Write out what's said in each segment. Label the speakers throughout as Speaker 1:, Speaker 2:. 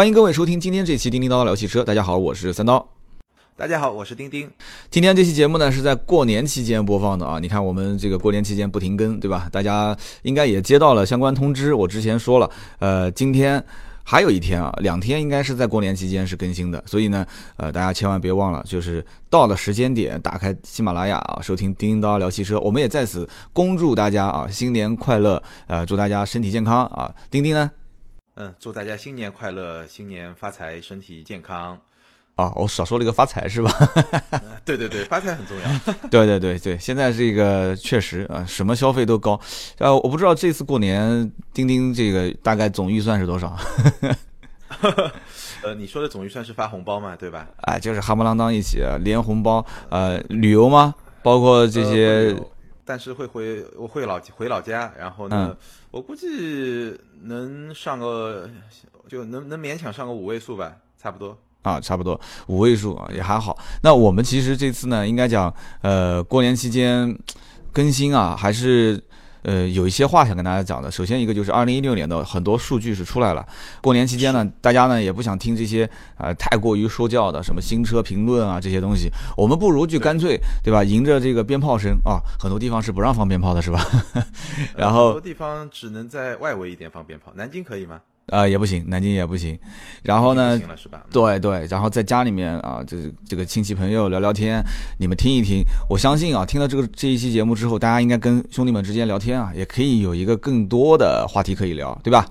Speaker 1: 欢迎各位收听今天这期叮叮叨叨聊汽车。大家好，我是三刀。
Speaker 2: 大家好，我是丁丁。
Speaker 1: 今天这期节目呢是在过年期间播放的啊。你看我们这个过年期间不停更，对吧？大家应该也接到了相关通知。我之前说了，呃，今天还有一天啊，两天应该是在过年期间是更新的。所以呢，呃，大家千万别忘了，就是到了时间点，打开喜马拉雅啊，收听叮叮叨叨聊汽车。我们也在此恭祝大家啊，新年快乐！呃，祝大家身体健康啊。丁丁呢？
Speaker 2: 嗯，祝大家新年快乐，新年发财，身体健康。
Speaker 1: 啊，我少说了一个发财是吧？
Speaker 2: 对对对，发财很重要。
Speaker 1: 对 对对对，现在这个确实啊，什么消费都高。呃，我不知道这次过年钉钉这个大概总预算是多少？
Speaker 2: 呃，你说的总预算是发红包嘛，对吧？
Speaker 1: 哎，就是哈不啷当一起连红包，呃，旅游吗？包括这些，
Speaker 2: 但是会回我会老回老家，然后呢，我估计能上个就能能勉强上个五位数吧，差不多。
Speaker 1: 啊，差不多五位数啊，也还好。那我们其实这次呢，应该讲，呃，过年期间更新啊，还是呃有一些话想跟大家讲的。首先一个就是二零一六年的很多数据是出来了。过年期间呢，大家呢也不想听这些啊太过于说教的什么新车评论啊这些东西，我们不如就干脆对吧，迎着这个鞭炮声啊，很多地方是不让放鞭炮的，是吧？然后
Speaker 2: 很多地方只能在外围一点放鞭炮，南京可以吗？
Speaker 1: 呃，也不行，南京也不行。然后呢？对对，然后在家里面啊，这这个亲戚朋友聊聊天，你们听一听。我相信啊，听了这个这一期节目之后，大家应该跟兄弟们之间聊天啊，也可以有一个更多的话题可以聊，对吧？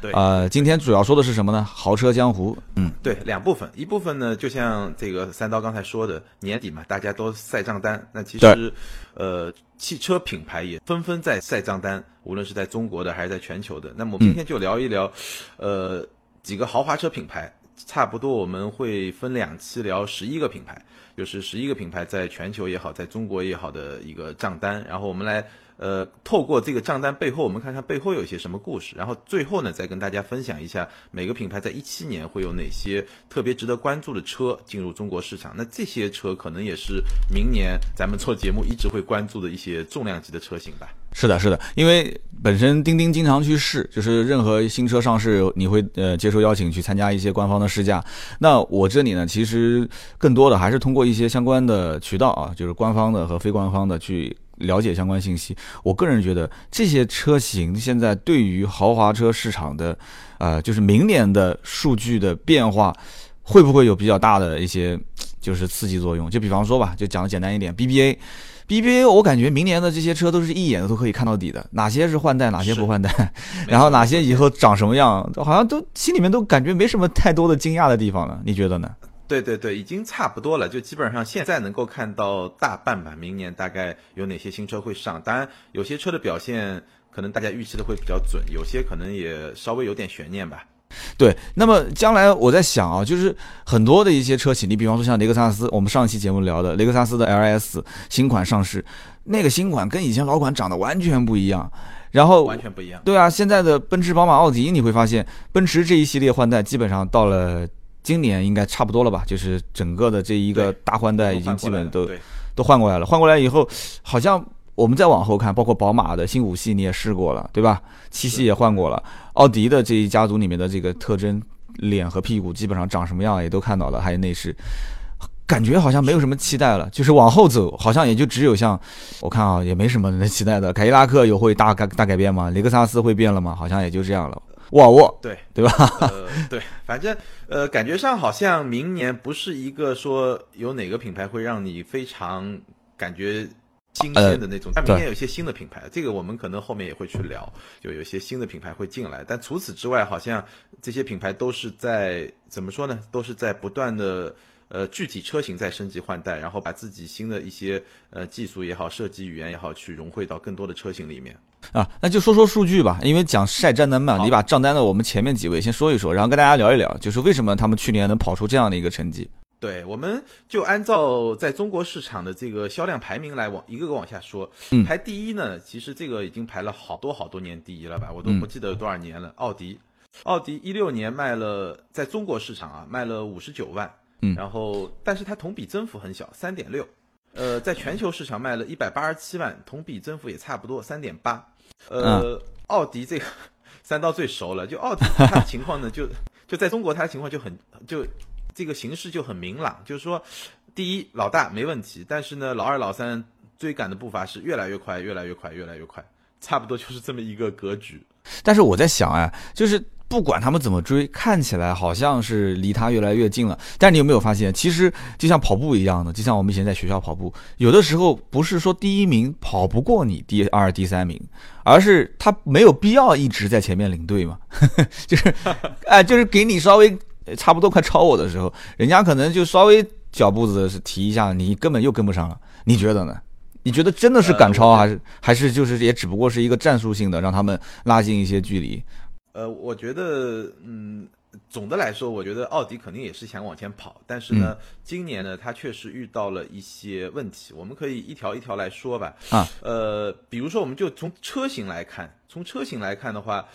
Speaker 2: 对。
Speaker 1: 呃，今天主要说的是什么呢？豪车江湖。嗯，
Speaker 2: 对，两部分，一部分呢，就像这个三刀刚才说的，年底嘛，大家都晒账单。那其实，呃。汽车品牌也纷纷在晒账单，无论是在中国的还是在全球的。那么今天就聊一聊，呃，几个豪华车品牌，差不多我们会分两期聊十一个品牌，就是十一个品牌在全球也好，在中国也好的一个账单，然后我们来。呃，透过这个账单背后，我们看看背后有一些什么故事，然后最后呢，再跟大家分享一下每个品牌在一七年会有哪些特别值得关注的车进入中国市场。那这些车可能也是明年咱们做节目一直会关注的一些重量级的车型吧。
Speaker 1: 是的，是的，因为本身钉钉经常去试，就是任何新车上市，你会呃接受邀请去参加一些官方的试驾。那我这里呢，其实更多的还是通过一些相关的渠道啊，就是官方的和非官方的去。了解相关信息，我个人觉得这些车型现在对于豪华车市场的，呃，就是明年的数据的变化，会不会有比较大的一些就是刺激作用？就比方说吧，就讲的简单一点，BBA，BBA，我感觉明年的这些车都是一眼都可以看到底的，哪些是换代，哪些不换代，然后哪些以后长什么样，好像都心里面都感觉没什么太多的惊讶的地方了，你觉得呢？
Speaker 2: 对对对，已经差不多了，就基本上现在能够看到大半吧。明年大概有哪些新车会上？当然，有些车的表现可能大家预期的会比较准，有些可能也稍微有点悬念吧。
Speaker 1: 对，那么将来我在想啊，就是很多的一些车企，你比方说像雷克萨斯，我们上一期节目聊的雷克萨斯的 LS 新款上市，那个新款跟以前老款长得完全不一样，然后
Speaker 2: 完全不一样。
Speaker 1: 对啊，现在的奔驰、宝马、奥迪，你会发现奔驰这一系列换代基本上到了。今年应该差不多了吧？就是整个的这一个大换代已经基本都都换过来了。换过来以后，好像我们再往后看，包括宝马的新五系你也试过了，对吧？七系也换过了。奥迪的这一家族里面的这个特征，脸和屁股基本上长什么样也都看到了，还有内饰，感觉好像没有什么期待了。就是往后走，好像也就只有像我看啊，也没什么能期待的。凯迪拉克有会大改大改变吗？雷克萨斯会变了吗？好像也就这样了。沃尔沃，
Speaker 2: 对
Speaker 1: 对吧？
Speaker 2: 呃，对，反正呃，感觉上好像明年不是一个说有哪个品牌会让你非常感觉新鲜的那种。但明年有些新的品牌，这个我们可能后面也会去聊，就有些新的品牌会进来。但除此之外，好像这些品牌都是在怎么说呢？都是在不断的。呃，具体车型在升级换代，然后把自己新的一些呃技术也好，设计语言也好，去融汇到更多的车型里面
Speaker 1: 啊。那就说说数据吧，因为讲晒账单嘛，你把账单的我们前面几位先说一说，然后跟大家聊一聊，就是为什么他们去年能跑出这样的一个成绩。
Speaker 2: 对，我们就按照在中国市场的这个销量排名来往一个个往下说。排第一呢，其实这个已经排了好多好多年第一了吧，我都不记得有多少年了。奥迪，奥迪一六年卖了在中国市场啊卖了五十九万。
Speaker 1: 嗯，
Speaker 2: 然后，但是它同比增幅很小，三点六，呃，在全球市场卖了一百八十七万，同比增幅也差不多，三点八。呃，奥迪这个三刀最熟了，就奥迪它情况呢，就就在中国，它的情况就很就这个形势就很明朗，就是说，第一老大没问题，但是呢，老二老三追赶的步伐是越来越快，越来越快，越来越快，差不多就是这么一个格局。
Speaker 1: 但是我在想啊，就是不管他们怎么追，看起来好像是离他越来越近了。但你有没有发现，其实就像跑步一样的，就像我们以前在学校跑步，有的时候不是说第一名跑不过你第二、第三名，而是他没有必要一直在前面领队嘛，就是哎，就是给你稍微差不多快超我的时候，人家可能就稍微脚步子是提一下，你根本又跟不上了。你觉得呢？你觉得真的是赶超，还是还是就是也只不过是一个战术性的，让他们拉近一些距离？
Speaker 2: 呃，我觉得，嗯，总的来说，我觉得奥迪肯定也是想往前跑，但是呢，今年呢，它确实遇到了一些问题，我们可以一条一条来说吧。
Speaker 1: 啊，
Speaker 2: 呃，比如说，我们就从车型来看，从车型来看的话，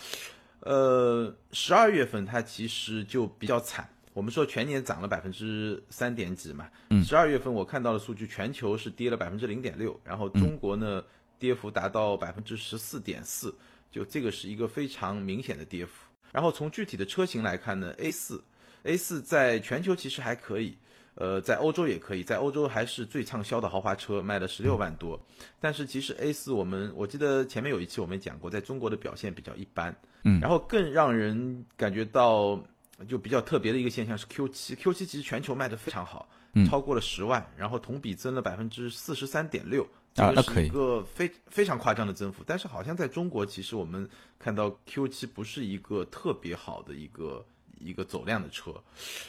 Speaker 2: 呃，十二月份它其实就比较惨。我们说全年涨了百分之三点几嘛，十二月份我看到的数据，全球是跌了百分之零点六，然后中国呢跌幅达到百分之十四点四，就这个是一个非常明显的跌幅。然后从具体的车型来看呢，A 四，A 四在全球其实还可以，呃，在欧洲也可以，在欧洲还是最畅销的豪华车，卖了十六万多。但是其实 A 四我们我记得前面有一期我们讲过，在中国的表现比较一般，
Speaker 1: 嗯，
Speaker 2: 然后更让人感觉到。就比较特别的一个现象是 Q 七，Q 七其实全球卖的非常好，超过了十万，然后同比增了百分之四十三点六，
Speaker 1: 啊，那可以，
Speaker 2: 一个非非常夸张的增幅。但是好像在中国，其实我们看到 Q 七不是一个特别好的一个一个走量的车，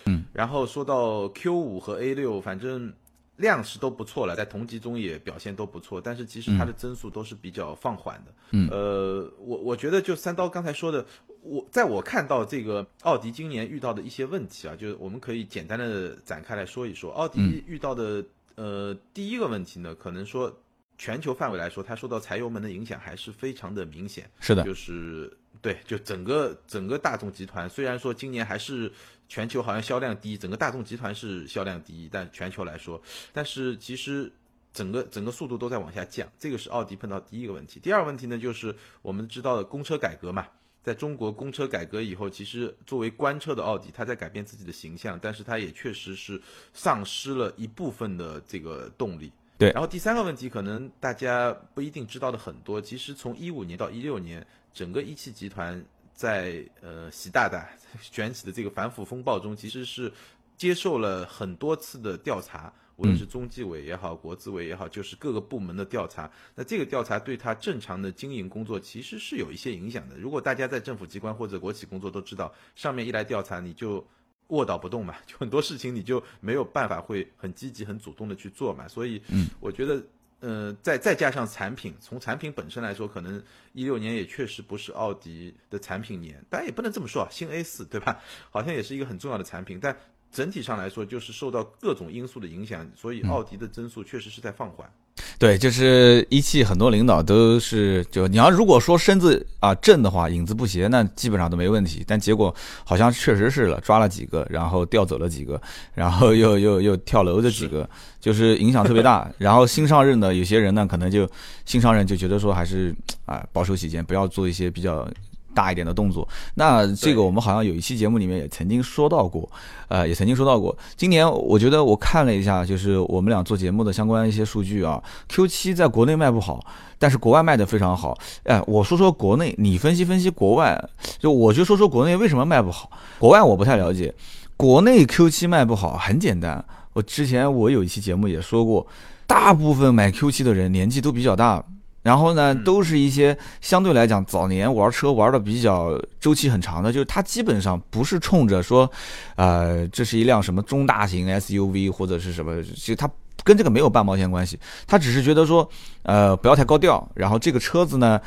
Speaker 1: 嗯，
Speaker 2: 然后说到 Q 五和 A 六，反正。量是都不错了，在同级中也表现都不错，但是其实它的增速都是比较放缓的。
Speaker 1: 嗯，
Speaker 2: 呃，我我觉得就三刀刚才说的，我在我看到这个奥迪今年遇到的一些问题啊，就是我们可以简单的展开来说一说。奥迪遇到的呃第一个问题呢，可能说全球范围来说，它受到柴油门的影响还是非常的明显。
Speaker 1: 是的，
Speaker 2: 就是对，就整个整个大众集团，虽然说今年还是。全球好像销量第一，整个大众集团是销量第一，但全球来说，但是其实整个整个速度都在往下降，这个是奥迪碰到第一个问题。第二个问题呢，就是我们知道的公车改革嘛，在中国公车改革以后，其实作为官车的奥迪，它在改变自己的形象，但是它也确实是丧失了一部分的这个动力。
Speaker 1: 对，
Speaker 2: 然后第三个问题，可能大家不一定知道的很多，其实从一五年到一六年，整个一汽集团。在呃习大大 卷起的这个反腐风暴中，其实是接受了很多次的调查，无论是中纪委也好，国资委也好，就是各个部门的调查。那这个调查对他正常的经营工作其实是有一些影响的。如果大家在政府机关或者国企工作都知道，上面一来调查你就卧倒不动嘛，就很多事情你就没有办法会很积极、很主动的去做嘛。所以，我觉得。呃，再再加上产品，从产品本身来说，可能一六年也确实不是奥迪的产品年，当然也不能这么说啊，新 A 四对吧？好像也是一个很重要的产品，但整体上来说，就是受到各种因素的影响，所以奥迪的增速确实是在放缓。
Speaker 1: 对，就是一汽很多领导都是，就你要如果说身子啊正的话，影子不斜，那基本上都没问题。但结果好像确实是了，抓了几个，然后调走了几个，然后又又又跳楼的几个，就是影响特别大。然后新上任的有些人呢，可能就新上任就觉得说还是啊保守起见，不要做一些比较。大一点的动作，那这个我们好像有一期节目里面也曾经说到过，呃，也曾经说到过。今年我觉得我看了一下，就是我们俩做节目的相关一些数据啊，Q7 在国内卖不好，但是国外卖的非常好。哎，我说说国内，你分析分析国外，就我就说说国内为什么卖不好。国外我不太了解，国内 Q7 卖不好很简单，我之前我有一期节目也说过，大部分买 Q7 的人年纪都比较大。然后呢，都是一些相对来讲早年玩车玩的比较周期很长的，就是它基本上不是冲着说，呃，这是一辆什么中大型 SUV 或者是什么，其实它跟这个没有半毛钱关系，他只是觉得说，呃，不要太高调，然后这个车子呢。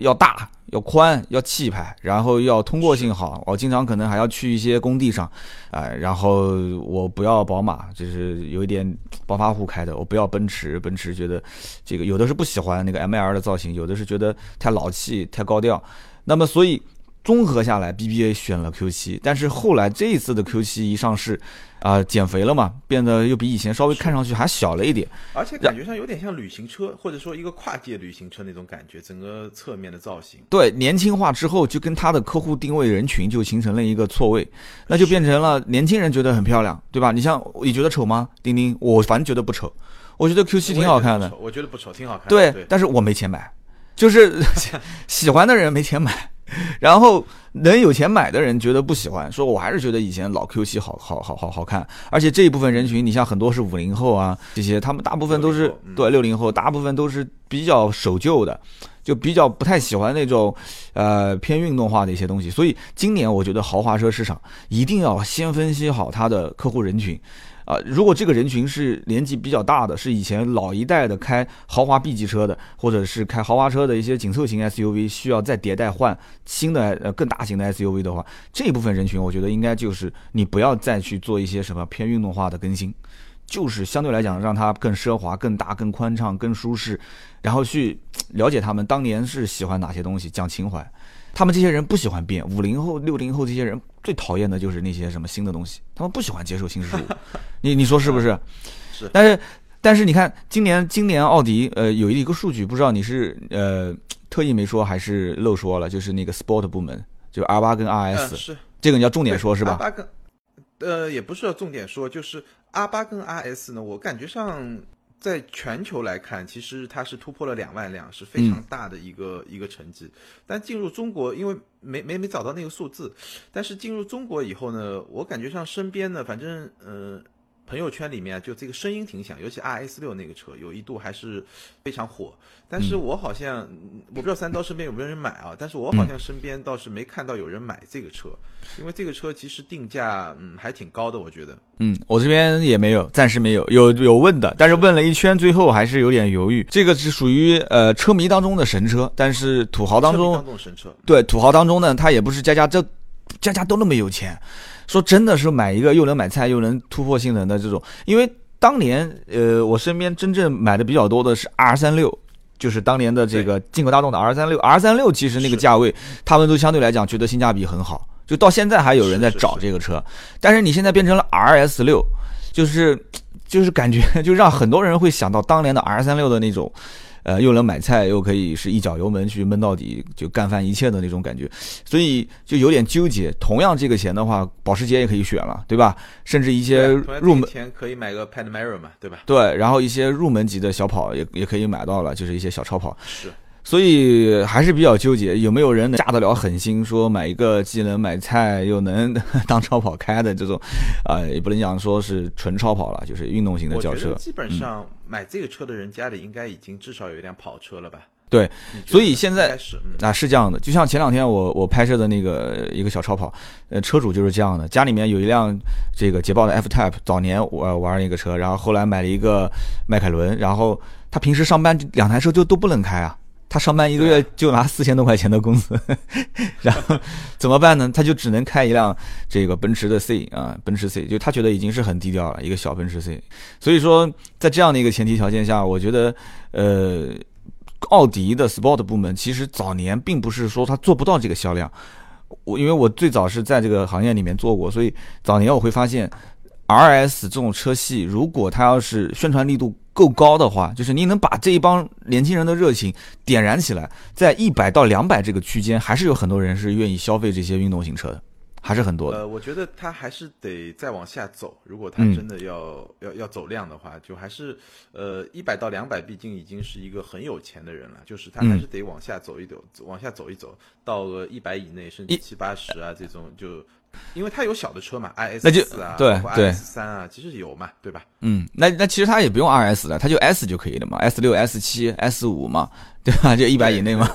Speaker 1: 要大，要宽，要气派，然后要通过性好。我经常可能还要去一些工地上，哎，然后我不要宝马，就是有一点暴发户开的。我不要奔驰，奔驰觉得这个有的是不喜欢那个 M L 的造型，有的是觉得太老气、太高调。那么，所以综合下来，BBA 选了 Q 七但是后来这一次的 Q 七一上市，啊，减肥了嘛，变得又比以前稍微看上去还小了一点，
Speaker 2: 而且感觉上有点像旅行车，或者说一个跨界旅行车那种感觉，整个侧面的造型。
Speaker 1: 对，年轻化之后，就跟它的客户定位人群就形成了一个错位，那就变成了年轻人觉得很漂亮，对吧？你像你觉得丑吗？丁丁，我反正觉得不丑，我觉得 Q7 挺好看的，
Speaker 2: 我觉得不丑，挺好看。
Speaker 1: 对，但是我没钱买，就是 喜欢的人没钱买。然后能有钱买的人觉得不喜欢，说我还是觉得以前老 Q 七好好好好好看，而且这一部分人群，你像很多是五零后啊，这些他们大部分都是对六零后，大部分都是比较守旧的，就比较不太喜欢那种呃偏运动化的一些东西。所以今年我觉得豪华车市场一定要先分析好它的客户人群。啊，如果这个人群是年纪比较大的，是以前老一代的开豪华 B 级车的，或者是开豪华车的一些紧凑型 SUV，需要再迭代换新的呃更大型的 SUV 的话，这一部分人群，我觉得应该就是你不要再去做一些什么偏运动化的更新，就是相对来讲让它更奢华、更大、更宽敞、更舒适，然后去了解他们当年是喜欢哪些东西，讲情怀。他们这些人不喜欢变，五零后、六零后这些人最讨厌的就是那些什么新的东西，他们不喜欢接受新事物。你你说是不是？
Speaker 2: 是。
Speaker 1: 但是但是你看，今年今年奥迪呃有一个数据，不知道你是呃特意没说还是漏说了，就是那个 Sport 部门，就 R 八跟 RS，
Speaker 2: 是
Speaker 1: 这个你要重点说，是吧？
Speaker 2: 八跟呃也不是要重点说，就是 R 八跟 RS 呢，我感觉上。在全球来看，其实它是突破了两万辆，是非常大的一个一个成绩。但进入中国，因为没没没找到那个数字，但是进入中国以后呢，我感觉上身边呢，反正呃。朋友圈里面就这个声音挺响，尤其 R S 六那个车有一度还是非常火。但是我好像我不知道三刀身边有没有人买啊，但是我好像身边倒是没看到有人买这个车，因为这个车其实定价嗯还挺高的，我觉得。
Speaker 1: 嗯，我这边也没有，暂时没有，有有问的，但是问了一圈，最后还是有点犹豫。这个是属于呃车迷当中的神车，但是土豪当中
Speaker 2: 神车，
Speaker 1: 对土豪当中呢，他也不是家家这家家都那么有钱。说真的是买一个又能买菜又能突破性能的这种，因为当年呃我身边真正买的比较多的是 R 三六，就是当年的这个进口大众的 R 三六，R 三六其实那个价位他们都相对来讲觉得性价比很好，就到现在还有人在找这个车，但是你现在变成了 RS 六，就是就是感觉 就让很多人会想到当年的 R 三六的那种。呃，又能买菜，又可以是一脚油门去闷到底，就干翻一切的那种感觉，所以就有点纠结。同样这个钱的话，保时捷也可以选了，对吧？甚至一些入门
Speaker 2: 钱可以买个 Panamera 嘛，对吧？
Speaker 1: 对，然后一些入门级的小跑也也可以买到了，就是一些小超跑。
Speaker 2: 是。
Speaker 1: 所以还是比较纠结，有没有人能下得了狠心，说买一个既能买菜又能当超跑开的这种，啊，也不能讲说是纯超跑了，就是运动型的轿车。
Speaker 2: 基本上买这个车的人家里应该已经至少有一辆跑车了吧？
Speaker 1: 对，所以现在啊是这样的，就像前两天我我拍摄的那个一个小超跑，呃，车主就是这样的，家里面有一辆这个捷豹的 F Type，早年我玩那个车，然后后来买了一个迈凯伦，然后他平时上班两台车就都不能开啊。他上班一个月就拿四千多块钱的工资，然后怎么办呢？他就只能开一辆这个奔驰的 C 啊，奔驰 C，就他觉得已经是很低调了，一个小奔驰 C。所以说，在这样的一个前提条件下，我觉得，呃，奥迪的 Sport 部门其实早年并不是说他做不到这个销量。我因为我最早是在这个行业里面做过，所以早年我会发现，RS 这种车系，如果它要是宣传力度。够高的话，就是你能把这一帮年轻人的热情点燃起来，在一百到两百这个区间，还是有很多人是愿意消费这些运动型车的，还是很多的。
Speaker 2: 呃，我觉得他还是得再往下走，如果他真的要要要走量的话，就还是呃一百到两百，毕竟已经是一个很有钱的人了，就是他还是得往下走一走，往下走一走，到个一百以内，甚至七八十啊这种就。因为它有小的车嘛，i s 那就，
Speaker 1: 对对
Speaker 2: ，S 三啊，其实有嘛，对吧？
Speaker 1: 嗯，那那其实它也不用 R S 了，它就 S 就可以了嘛，S 六、S 七、S 五嘛，对吧？就一百以内嘛。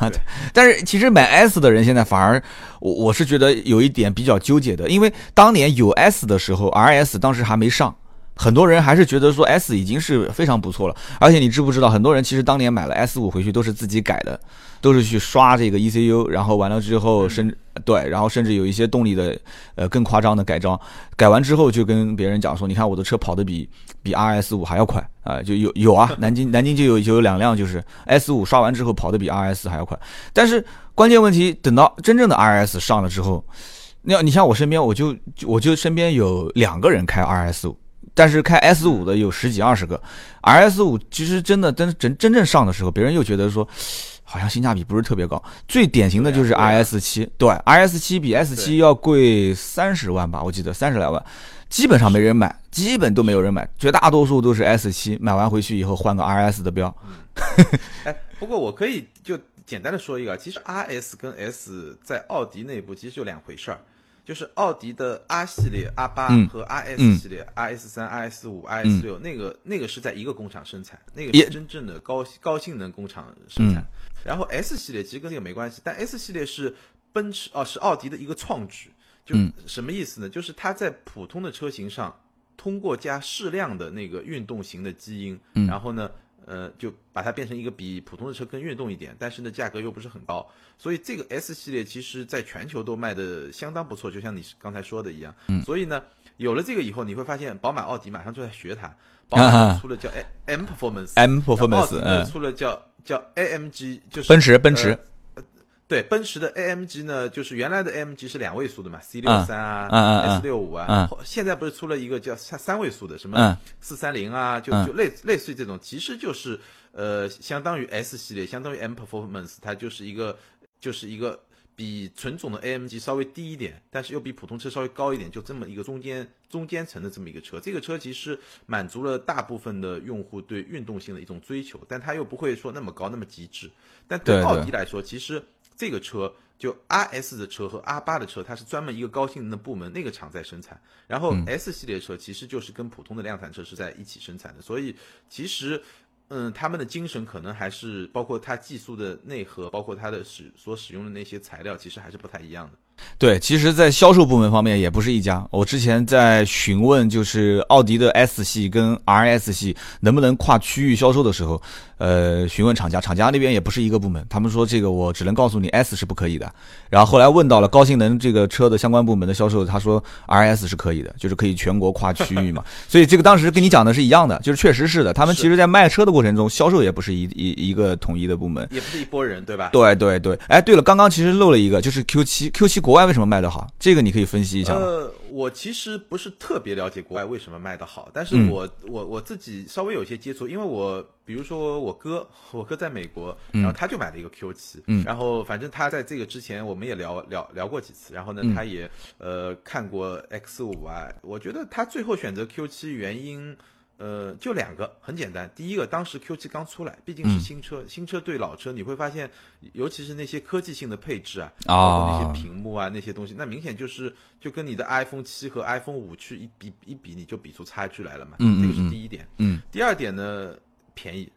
Speaker 1: 但是其实买 S 的人现在反而，我我是觉得有一点比较纠结的，因为当年有 S 的时候，R S 当时还没上，很多人还是觉得说 S 已经是非常不错了。而且你知不知道，很多人其实当年买了 S 五回去都是自己改的，都是去刷这个 ECU，然后完了之后甚对，然后甚至有一些动力的呃更夸张的改装，改完之后就跟别人讲说，你看我的车跑得比比 RS 五还要快啊，就有有啊，南京南京就有就有两辆就是 S 五刷完之后跑得比 RS 还要快，但是关键问题等到真正的 RS 上了之后。那你像我身边，我就我就身边有两个人开 R S 五，但是开 S 五的有十几二十个。R S 五其实真的真真真正上的时候，别人又觉得说，好像性价比不是特别高。最典型的就是 R S 七，对，R S 七比 S 七要贵三十万吧，我记得三十来万，基本上没人买，基本都没有人买，绝大多数都是 S 七，买完回去以后换个 R S 的标。
Speaker 2: 哎，不过我可以就简单的说一个，其实 R S 跟 S 在奥迪内部其实就两回事儿。就是奥迪的 R 系列 R 八和 RS 系列 RS 三、RS 五、RS 六，那个那个是在一个工厂生产，那个是真正的高高性能工厂生产。然后 S 系列其实跟这个没关系，但 S 系列是奔驰哦，是奥迪的一个创举。就什么意思呢？就是它在普通的车型上通过加适量的那个运动型的基因，然后呢。呃，就把它变成一个比普通的车更运动一点，但是呢，价格又不是很高，所以这个 S 系列其实在全球都卖的相当不错，就像你刚才说的一样。嗯。所以呢，有了这个以后，你会发现宝马、奥迪马上就在学它，宝马出了叫 M Performance，M
Speaker 1: Performance，
Speaker 2: 出了叫叫 AMG，就是
Speaker 1: 奔驰，奔驰。
Speaker 2: 对奔驰的 AMG 呢，就是原来的 AMG 是两位数的嘛，C 六三啊，S 六五啊，现在不是出了一个叫三三位数的，什么四三零啊，就就类类似于这种，其实就是呃，相当于 S 系列，相当于 M Performance，它就是一个就是一个比纯种的 AMG 稍微低一点，但是又比普通车稍微高一点，就这么一个中间中间层的这么一个车。这个车其实满足了大部分的用户对运动性的一种追求，但它又不会说那么高那么极致。但对奥迪来说，其实。这个车就 R S 的车和 R 八的车，它是专门一个高性能的部门，那个厂在生产。然后 S 系列车其实就是跟普通的量产车是在一起生产的，所以其实，嗯，他们的精神可能还是包括它技术的内核，包括它的使所使用的那些材料，其实还是不太一样的。
Speaker 1: 对，其实，在销售部门方面也不是一家。我之前在询问，就是奥迪的 S 系跟 RS 系能不能跨区域销售的时候，呃，询问厂家，厂家那边也不是一个部门，他们说这个我只能告诉你 S 是不可以的。然后后来问到了高性能这个车的相关部门的销售，他说 RS 是可以的，就是可以全国跨区域嘛。所以这个当时跟你讲的是一样的，就是确实是的。他们其实在卖车的过程中，销售也不是一一一个统一的部门，
Speaker 2: 也不是一拨人，对吧？
Speaker 1: 对对对。哎，对了，刚刚其实漏了一个，就是 Q 七，Q 七。国外为什么卖得好？这个你可以分析一下。
Speaker 2: 呃，我其实不是特别了解国外为什么卖得好，但是我我我自己稍微有些接触，因为我比如说我哥，我哥在美国，然后他就买了一个 Q 七，然后反正他在这个之前我们也聊聊聊过几次，然后呢，他也呃看过 X 五啊，我觉得他最后选择 Q 七原因。呃，就两个，很简单。第一个，当时 Q7 刚出来，毕竟是新车，新车对老车，你会发现，尤其是那些科技性的配置啊，包括那些屏幕啊，那些东西，那明显就是就跟你的 iPhone 七和 iPhone 五去一比一比，你就比出差距来了嘛。嗯这个是第一点。
Speaker 1: 嗯。
Speaker 2: 第二点呢，便宜，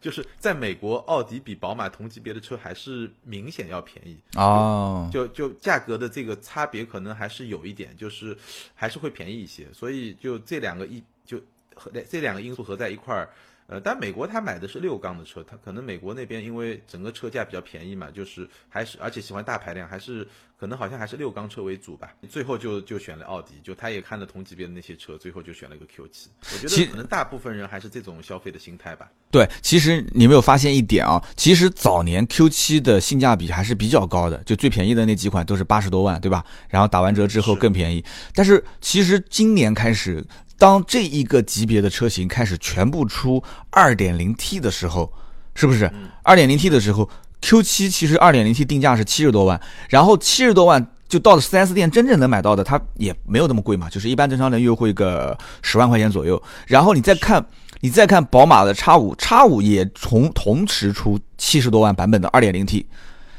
Speaker 2: 就是在美国，奥迪比宝马同级别的车还是明显要便宜。
Speaker 1: 哦。
Speaker 2: 就就价格的这个差别可能还是有一点，就是还是会便宜一些。所以就这两个一就。和这两个因素合在一块儿，呃，但美国他买的是六缸的车，他可能美国那边因为整个车价比较便宜嘛，就是还是而且喜欢大排量，还是可能好像还是六缸车为主吧。最后就就选了奥迪，就他也看了同级别的那些车，最后就选了一个 Q 七。我觉得可能大部分人还是这种消费的心态吧。
Speaker 1: 对，其实你没有发现一点啊，其实早年 Q 七的性价比还是比较高的，就最便宜的那几款都是八十多万，对吧？然后打完折之后更便宜。但是其实今年开始。当这一个级别的车型开始全部出 2.0T 的时候，是不是 2.0T 的时候，Q7 其实 2.0T 定价是七十多万，然后七十多万就到了 4S 店真正能买到的，它也没有那么贵嘛，就是一般正常人优惠个十万块钱左右。然后你再看，你再看宝马的 X5，X5 也从同时出七十多万版本的 2.0T，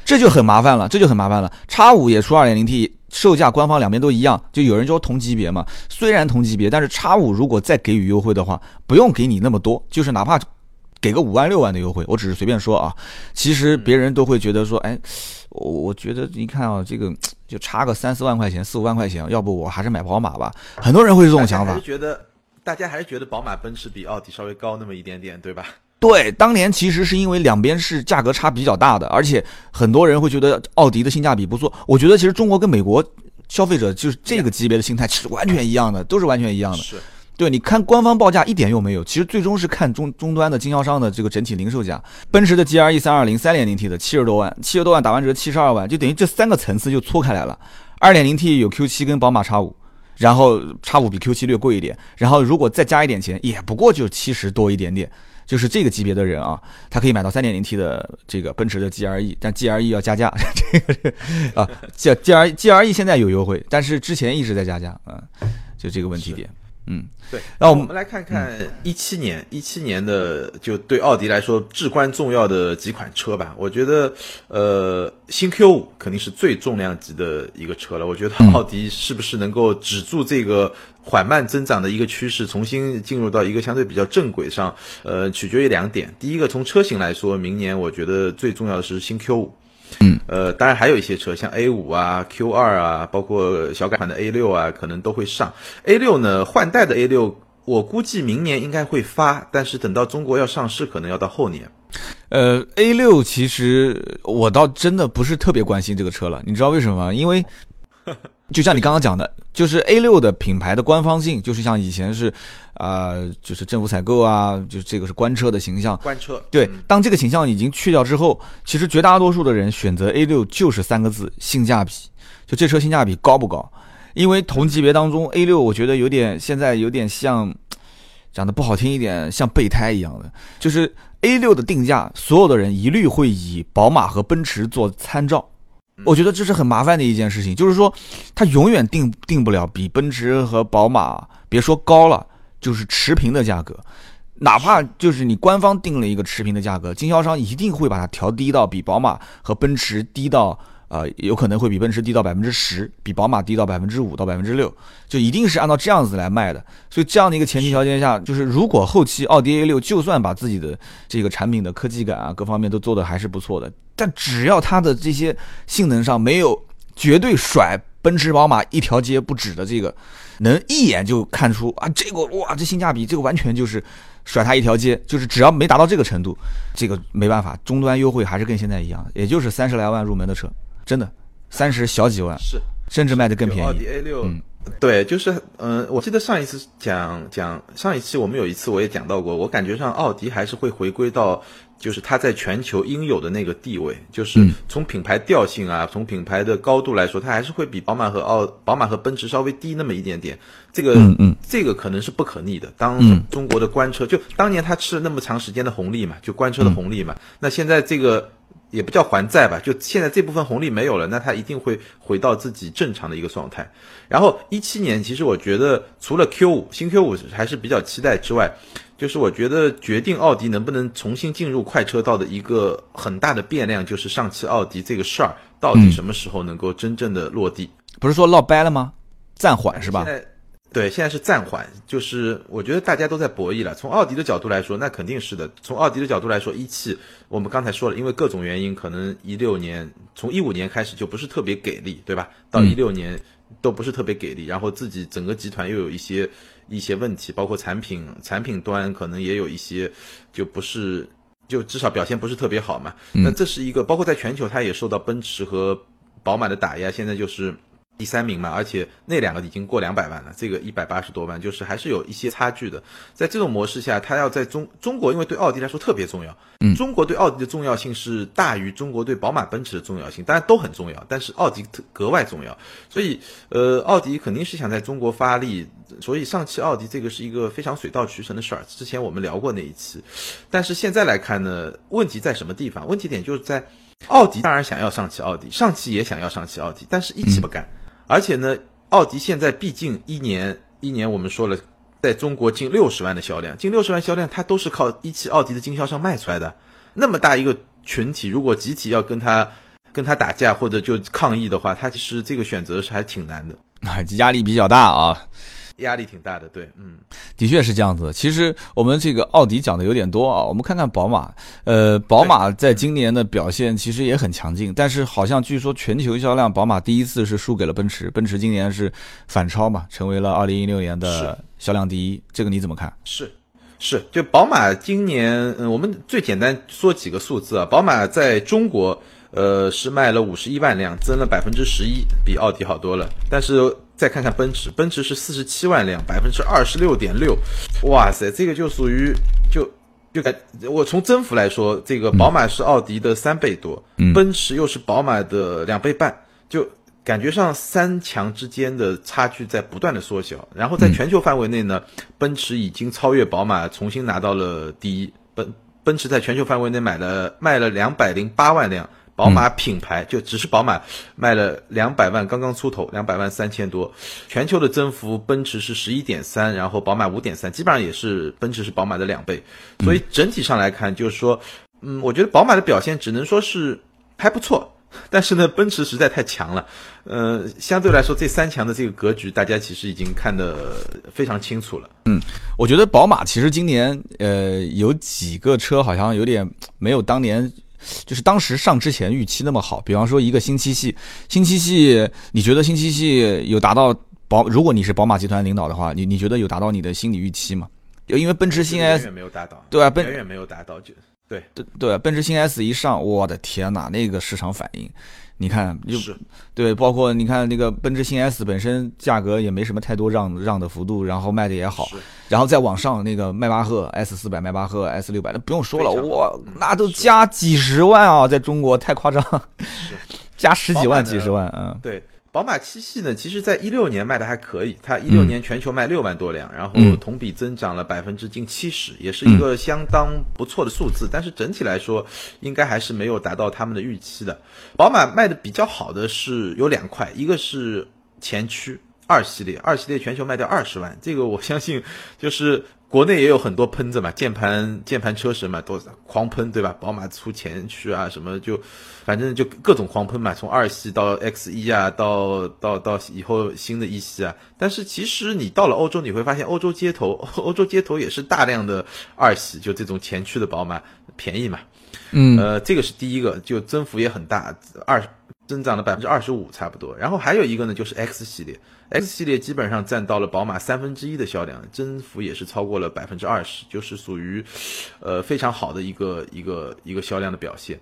Speaker 1: 这就很麻烦了，这就很麻烦了。X5 也出 2.0T。售价官方两边都一样，就有人说同级别嘛，虽然同级别，但是叉五如果再给予优惠的话，不用给你那么多，就是哪怕给个五万六万的优惠，我只是随便说啊，其实别人都会觉得说，哎，我我觉得你看啊，这个就差个三四万块钱，四五万块钱，要不我还是买宝马吧，很多人会有这种想法。
Speaker 2: 觉得。大家还是觉得宝马、奔驰比奥迪稍微高那么一点点，对吧？
Speaker 1: 对，当年其实是因为两边是价格差比较大的，而且很多人会觉得奥迪的性价比不错。我觉得其实中国跟美国消费者就是这个级别的心态是完全一样的，都是完全一样的。
Speaker 2: 是。
Speaker 1: 对，你看官方报价一点用没有，其实最终是看终终端的经销商的这个整体零售价。奔驰的 G R E 三二零三点零 T 的七十多万，七十多万打完折七十二万，就等于这三个层次就错开来了。二点零 T 有 Q 七跟宝马 X 五，然后 X 五比 Q 七略贵一点，然后如果再加一点钱，也不过就七十多一点点。就是这个级别的人啊，他可以买到三点零 T 的这个奔驰的 G R E，但 G R E 要加价。这个啊，G G R G R E 现在有优惠，但是之前一直在加价啊，就这个问题点。嗯，
Speaker 2: 对，那我们来看看一七年，一七年的就对奥迪来说至关重要的几款车吧。我觉得，呃，新 Q 五肯定是最重量级的一个车了。我觉得奥迪是不是能够止住这个缓慢增长的一个趋势，重新进入到一个相对比较正轨上？呃，取决于两点。第一个，从车型来说，明年我觉得最重要的是新 Q 五。
Speaker 1: 嗯，
Speaker 2: 呃，当然还有一些车，像 A 五啊、Q 二啊，包括小改款的 A 六啊，可能都会上。A 六呢，换代的 A 六，我估计明年应该会发，但是等到中国要上市，可能要到后年。
Speaker 1: 呃，A 六其实我倒真的不是特别关心这个车了，你知道为什么吗？因为。就像你刚刚讲的，就是 A 六的品牌的官方性，就是像以前是，啊，就是政府采购啊，就是这个是官车的形象。
Speaker 2: 官车。
Speaker 1: 对，当这个形象已经去掉之后，其实绝大多数的人选择 A 六就是三个字：性价比。就这车性价比高不高？因为同级别当中，A 六我觉得有点现在有点像，讲的不好听一点，像备胎一样的。就是 A 六的定价，所有的人一律会以宝马和奔驰做参照。我觉得这是很麻烦的一件事情，就是说，它永远定定不了比奔驰和宝马别说高了，就是持平的价格，哪怕就是你官方定了一个持平的价格，经销商一定会把它调低到比宝马和奔驰低到。呃，有可能会比奔驰低到百分之十，比宝马低到百分之五到百分之六，就一定是按照这样子来卖的。所以这样的一个前提条件下，就是如果后期奥迪 A 六就算把自己的这个产品的科技感啊各方面都做的还是不错的，但只要它的这些性能上没有绝对甩奔驰宝马一条街不止的这个，能一眼就看出啊，这个哇，这性价比，这个完全就是甩它一条街，就是只要没达到这个程度，这个没办法，终端优惠还是跟现在一样，也就是三十来万入门的车。真的，三十小几万
Speaker 2: 是，
Speaker 1: 甚至卖的更便宜。
Speaker 2: 奥迪 A 六，对，就是嗯，我记得上一次讲讲上一期我们有一次我也讲到过，我感觉上奥迪还是会回归到就是它在全球应有的那个地位，就是从品牌调性啊，从品牌的高度来说，它还是会比宝马和奥宝马和奔驰稍微低那么一点点。这个
Speaker 1: 嗯嗯，
Speaker 2: 这个可能是不可逆的。当中国的官车就当年它吃了那么长时间的红利嘛，就官车的红利嘛，那现在这个。也不叫还债吧，就现在这部分红利没有了，那它一定会回到自己正常的一个状态。然后一七年，其实我觉得除了 Q 五新 Q 五还是比较期待之外，就是我觉得决定奥迪能不能重新进入快车道的一个很大的变量，就是上汽奥迪这个事儿到底什么时候能够真正的落地？
Speaker 1: 不是说落掰了吗？暂缓是吧？
Speaker 2: 对，现在是暂缓，就是我觉得大家都在博弈了。从奥迪的角度来说，那肯定是的。从奥迪的角度来说，一汽我们刚才说了，因为各种原因，可能一六年从一五年开始就不是特别给力，对吧？到一六年都不是特别给力，然后自己整个集团又有一些一些问题，包括产品产品端可能也有一些就不是就至少表现不是特别好嘛。那这是一个，包括在全球它也受到奔驰和宝马的打压，现在就是。第三名嘛，而且那两个已经过两百万了，这个一百八十多万，就是还是有一些差距的。在这种模式下，它要在中中国，因为对奥迪来说特别重要，
Speaker 1: 嗯，
Speaker 2: 中国对奥迪的重要性是大于中国对宝马、奔驰的重要性，当然都很重要，但是奥迪特格外重要。所以，呃，奥迪肯定是想在中国发力，所以上汽奥迪这个是一个非常水到渠成的事儿。之前我们聊过那一期，但是现在来看呢，问题在什么地方？问题点就是在奥迪当然想要上汽奥迪，上汽也想要上汽奥迪，但是一起不干。而且呢，奥迪现在毕竟一年一年，我们说了，在中国近六十万的销量，近六十万销量，它都是靠一汽奥迪的经销商卖出来的。那么大一个群体，如果集体要跟他跟他打架或者就抗议的话，他其实这个选择是还挺难的，
Speaker 1: 压力比较大啊。
Speaker 2: 压力挺大的，对，嗯，
Speaker 1: 的确是这样子。其实我们这个奥迪讲的有点多啊，我们看看宝马。呃，宝马在今年的表现其实也很强劲，但是好像据说全球销量，宝马第一次是输给了奔驰，奔驰今年是反超嘛，成为了二零一六年的销量第一，这个你怎么看？
Speaker 2: 是。是，就宝马今年，嗯，我们最简单说几个数字啊。宝马在中国，呃，是卖了五十一万辆，增了百分之十一，比奥迪好多了。但是再看看奔驰，奔驰是四十七万辆，百分之二十六点六，哇塞，这个就属于就就感我从增幅来说，这个宝马是奥迪的三倍多，奔驰又是宝马的两倍半，就。感觉上三强之间的差距在不断的缩小，然后在全球范围内呢，奔驰已经超越宝马，重新拿到了第一。奔奔驰在全球范围内买了卖了两百零八万辆，宝马品牌就只是宝马卖了两百万，刚刚出头，两百万三千多。全球的增幅，奔驰是十一点三，然后宝马五点三，基本上也是奔驰是宝马的两倍。所以整体上来看，就是说，嗯，我觉得宝马的表现只能说是还不错。但是呢，奔驰实在太强了，呃，相对来说，这三强的这个格局，大家其实已经看得非常清楚了。
Speaker 1: 嗯，我觉得宝马其实今年，呃，有几个车好像有点没有当年，就是当时上之前预期那么好。比方说一个新七系，新七系，你觉得新七系有达到宝？如果你是宝马集团领导的话，你你觉得有达到你的心理预期吗？因为奔驰新 S
Speaker 2: 远远没有达到，
Speaker 1: 对啊，
Speaker 2: 远远没有达到就。对
Speaker 1: 对对，奔驰新 S 一上，我的天哪，那个市场反应，你看，
Speaker 2: 是，
Speaker 1: 对，包括你看那个奔驰新 S 本身价格也没什么太多让让的幅度，然后卖的也好，然后再往上那个迈巴赫 S 四百、迈巴赫 S 六百，那不用说了，哇，那都加几十万啊，在中国太夸张，加十几万、几十万，嗯，
Speaker 2: 对。宝马七系呢，其实在一六年卖的还可以，它一六年全球卖六万多辆，然后同比增长了百分之近七十，也是一个相当不错的数字。但是整体来说，应该还是没有达到他们的预期的。宝马卖的比较好的是有两块，一个是前驱二系列，二系列全球卖掉二十万，这个我相信就是。国内也有很多喷子嘛，键盘键盘车神嘛，都狂喷，对吧？宝马出前驱啊，什么就，反正就各种狂喷嘛，从二系到 X 一啊，到到到以后新的一系啊。但是其实你到了欧洲，你会发现欧洲街头，欧洲街头也是大量的二系，就这种前驱的宝马，便宜嘛。
Speaker 1: 嗯，
Speaker 2: 呃，这个是第一个，就增幅也很大，二增长了百分之二十五差不多。然后还有一个呢，就是 X 系列。X 系列基本上占到了宝马三分之一的销量，增幅也是超过了百分之二十，就是属于，呃非常好的一个一个一个销量的表现。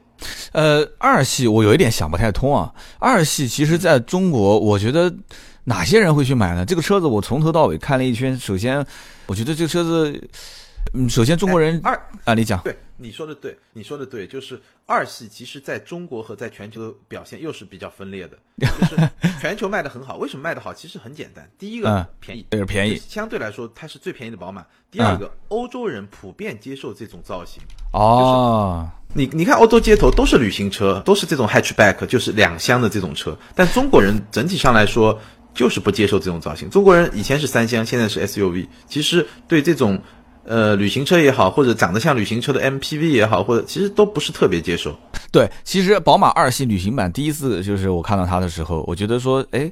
Speaker 1: 呃，二系我有一点想不太通啊，二系其实在中国，我觉得哪些人会去买呢？这个车子我从头到尾看了一圈，首先我觉得这个车子，嗯，首先中国人
Speaker 2: 二
Speaker 1: 啊，你讲
Speaker 2: 对。你说的对，你说的对，就是二系其实在中国和在全球的表现又是比较分裂的。就是全球卖的很好，为什么卖的好？其实很简单，第一个便宜，
Speaker 1: 对，便宜，
Speaker 2: 相对来说它是最便宜的宝马。第二个，欧洲人普遍接受这种造型。
Speaker 1: 哦，
Speaker 2: 你你看欧洲街头都是旅行车，都是这种 hatchback，就是两厢的这种车。但中国人整体上来说就是不接受这种造型。中国人以前是三厢，现在是 SUV，其实对这种。呃，旅行车也好，或者长得像旅行车的 MPV 也好，或者其实都不是特别接受。
Speaker 1: 对，其实宝马二系旅行版第一次就是我看到它的时候，我觉得说，哎，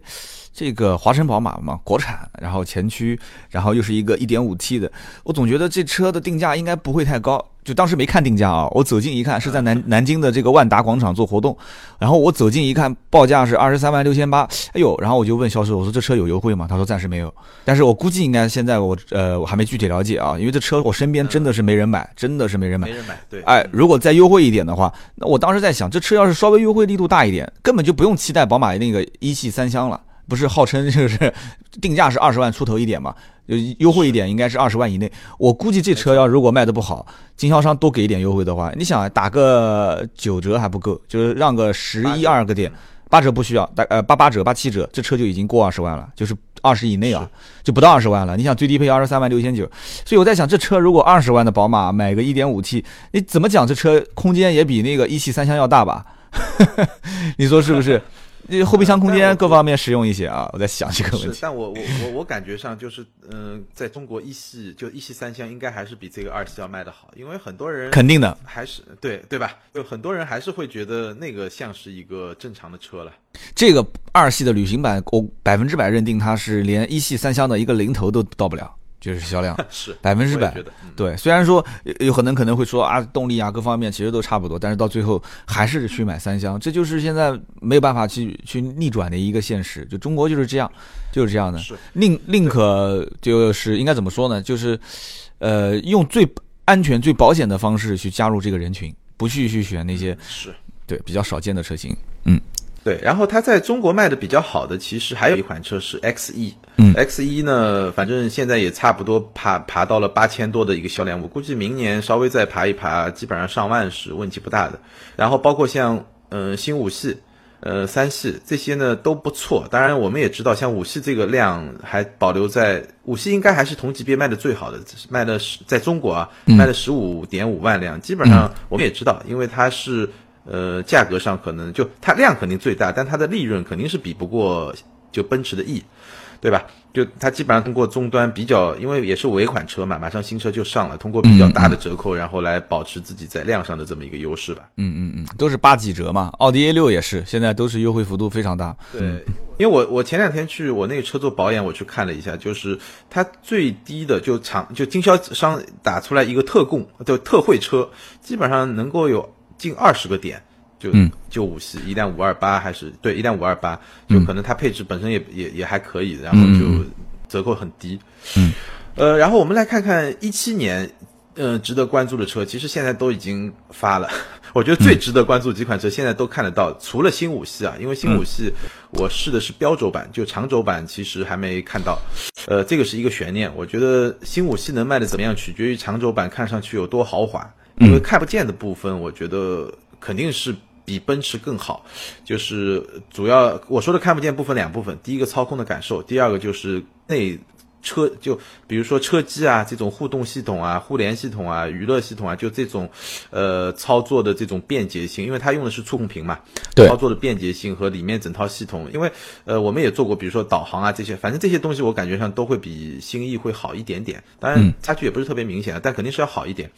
Speaker 1: 这个华晨宝马嘛，国产，然后前驱，然后又是一个 1.5T 的，我总觉得这车的定价应该不会太高。就当时没看定价啊，我走近一看是在南南京的这个万达广场做活动，然后我走近一看报价是二十三万六千八，哎呦，然后我就问销售我说这车有优惠吗？他说暂时没有，但是我估计应该现在我呃我还没具体了解啊，因为这车我身边真的是没人买，真的是没人买，
Speaker 2: 没人买，对，
Speaker 1: 哎，如果再优惠一点的话，那我当时在想这车要是稍微优惠力度大一点，根本就不用期待宝马那个一系三厢了，不是号称就是定价是二十万出头一点嘛？就优惠一点，应该是二十万以内。我估计这车要如果卖的不好，经销商多给一点优惠的话，你想打个九折还不够，就是让个十一二个点，八折不需要，大呃八八折八七折，这车就已经过二十万了，就是二十以内啊，就不到二十万了。你想最低配二十三万六千九，所以我在想，这车如果二十万的宝马买个一点五 T，你怎么讲？这车空间也比那个一汽三厢要大吧？你说是不是？后备箱空间各方面实用一些啊！我在想这个问题。
Speaker 2: 但我我我我感觉上就是，嗯，在中国一系就一系三厢应该还是比这个二系要卖的好，因为很多人
Speaker 1: 肯定的
Speaker 2: 还是对对吧？就很多人还是会觉得那个像是一个正常的车了。
Speaker 1: 这个二系的旅行版，我百分之百认定它是连一系三厢的一个零头都到不了。就是销量
Speaker 2: 是
Speaker 1: 百分之百。
Speaker 2: 嗯、
Speaker 1: 对，虽然说有可能可能会说啊，动力啊各方面其实都差不多，但是到最后还是去买三厢，这就是现在没有办法去去逆转的一个现实。就中国就是这样，就是这样的。
Speaker 2: 是
Speaker 1: 宁宁可就是应该怎么说呢？就是呃，用最安全、最保险的方式去加入这个人群，不去去选那些
Speaker 2: 是
Speaker 1: 对比较少见的车型。嗯。
Speaker 2: 对，然后它在中国卖的比较好的，其实还有一款车是 X 一，
Speaker 1: 嗯
Speaker 2: ，X 一呢，反正现在也差不多爬爬到了八千多的一个销量，我估计明年稍微再爬一爬，基本上上万是问题不大的。然后包括像嗯新五系，呃三系这些呢都不错。当然我们也知道，像五系这个量还保留在五系应该还是同级别卖的最好的，卖的是在中国啊卖了十五点五万辆，基本上我们也知道，因为它是。呃，价格上可能就它量肯定最大，但它的利润肯定是比不过就奔驰的 E，对吧？就它基本上通过终端比较，因为也是尾款车嘛，马上新车就上了，通过比较大的折扣，然后来保持自己在量上的这么一个优势吧。
Speaker 1: 嗯嗯嗯，都是八几折嘛，奥迪 A 六也是，现在都是优惠幅度非常大。
Speaker 2: 对，因为我我前两天去我那个车做保养，我去看了一下，就是它最低的就厂就经销商打出来一个特供就特惠车，基本上能够有。近二十个点，就就五系一辆五二八还是对一辆五二八，就可能它配置本身也也也还可以，然后就折扣很低。
Speaker 1: 嗯，
Speaker 2: 呃，然后我们来看看一七年，嗯，值得关注的车，其实现在都已经发了。我觉得最值得关注几款车现在都看得到，除了新五系啊，因为新五系我试的是标轴版，就长轴版其实还没看到。呃，这个是一个悬念。我觉得新五系能卖的怎么样，取决于长轴版看上去有多豪华。因为看不见的部分，我觉得肯定是比奔驰更好。就是主要我说的看不见部分两部分，第一个操控的感受，第二个就是内。车就比如说车机啊，这种互动系统啊、互联系统啊、娱乐系统啊，就这种，呃，操作的这种便捷性，因为它用的是触控屏嘛，
Speaker 1: 对，
Speaker 2: 操作的便捷性和里面整套系统，因为呃，我们也做过，比如说导航啊这些，反正这些东西我感觉上都会比新意会好一点点，当然差距也不是特别明显啊，但肯定是要好一点。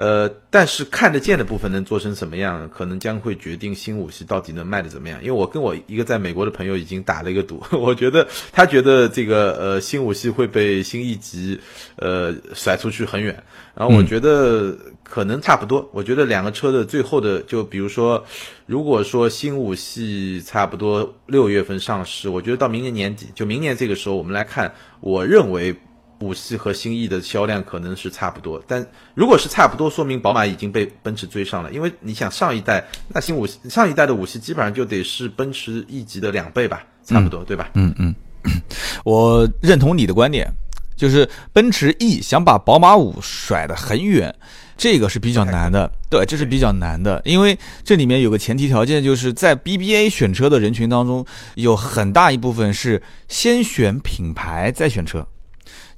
Speaker 2: 呃，但是看得见的部分能做成什么样，可能将会决定新五系到底能卖的怎么样。因为我跟我一个在美国的朋友已经打了一个赌，我觉得他觉得这个呃新五系会。会被新一级，呃，甩出去很远。然后我觉得可能差不多。我觉得两个车的最后的，就比如说，如果说新五系差不多六月份上市，我觉得到明年年底，就明年这个时候我们来看，我认为五系和新 E 的销量可能是差不多。但如果是差不多，说明宝马已经被奔驰追上了。因为你想上一代那新五上一代的五系基本上就得是奔驰 E 级的两倍吧，差不多，对吧？
Speaker 1: 嗯嗯。我认同你的观点，就是奔驰 E 想把宝马五甩得很远，这个是比较难的。对，这是比较难的，因为这里面有个前提条件，就是在 BBA 选车的人群当中，有很大一部分是先选品牌再选车。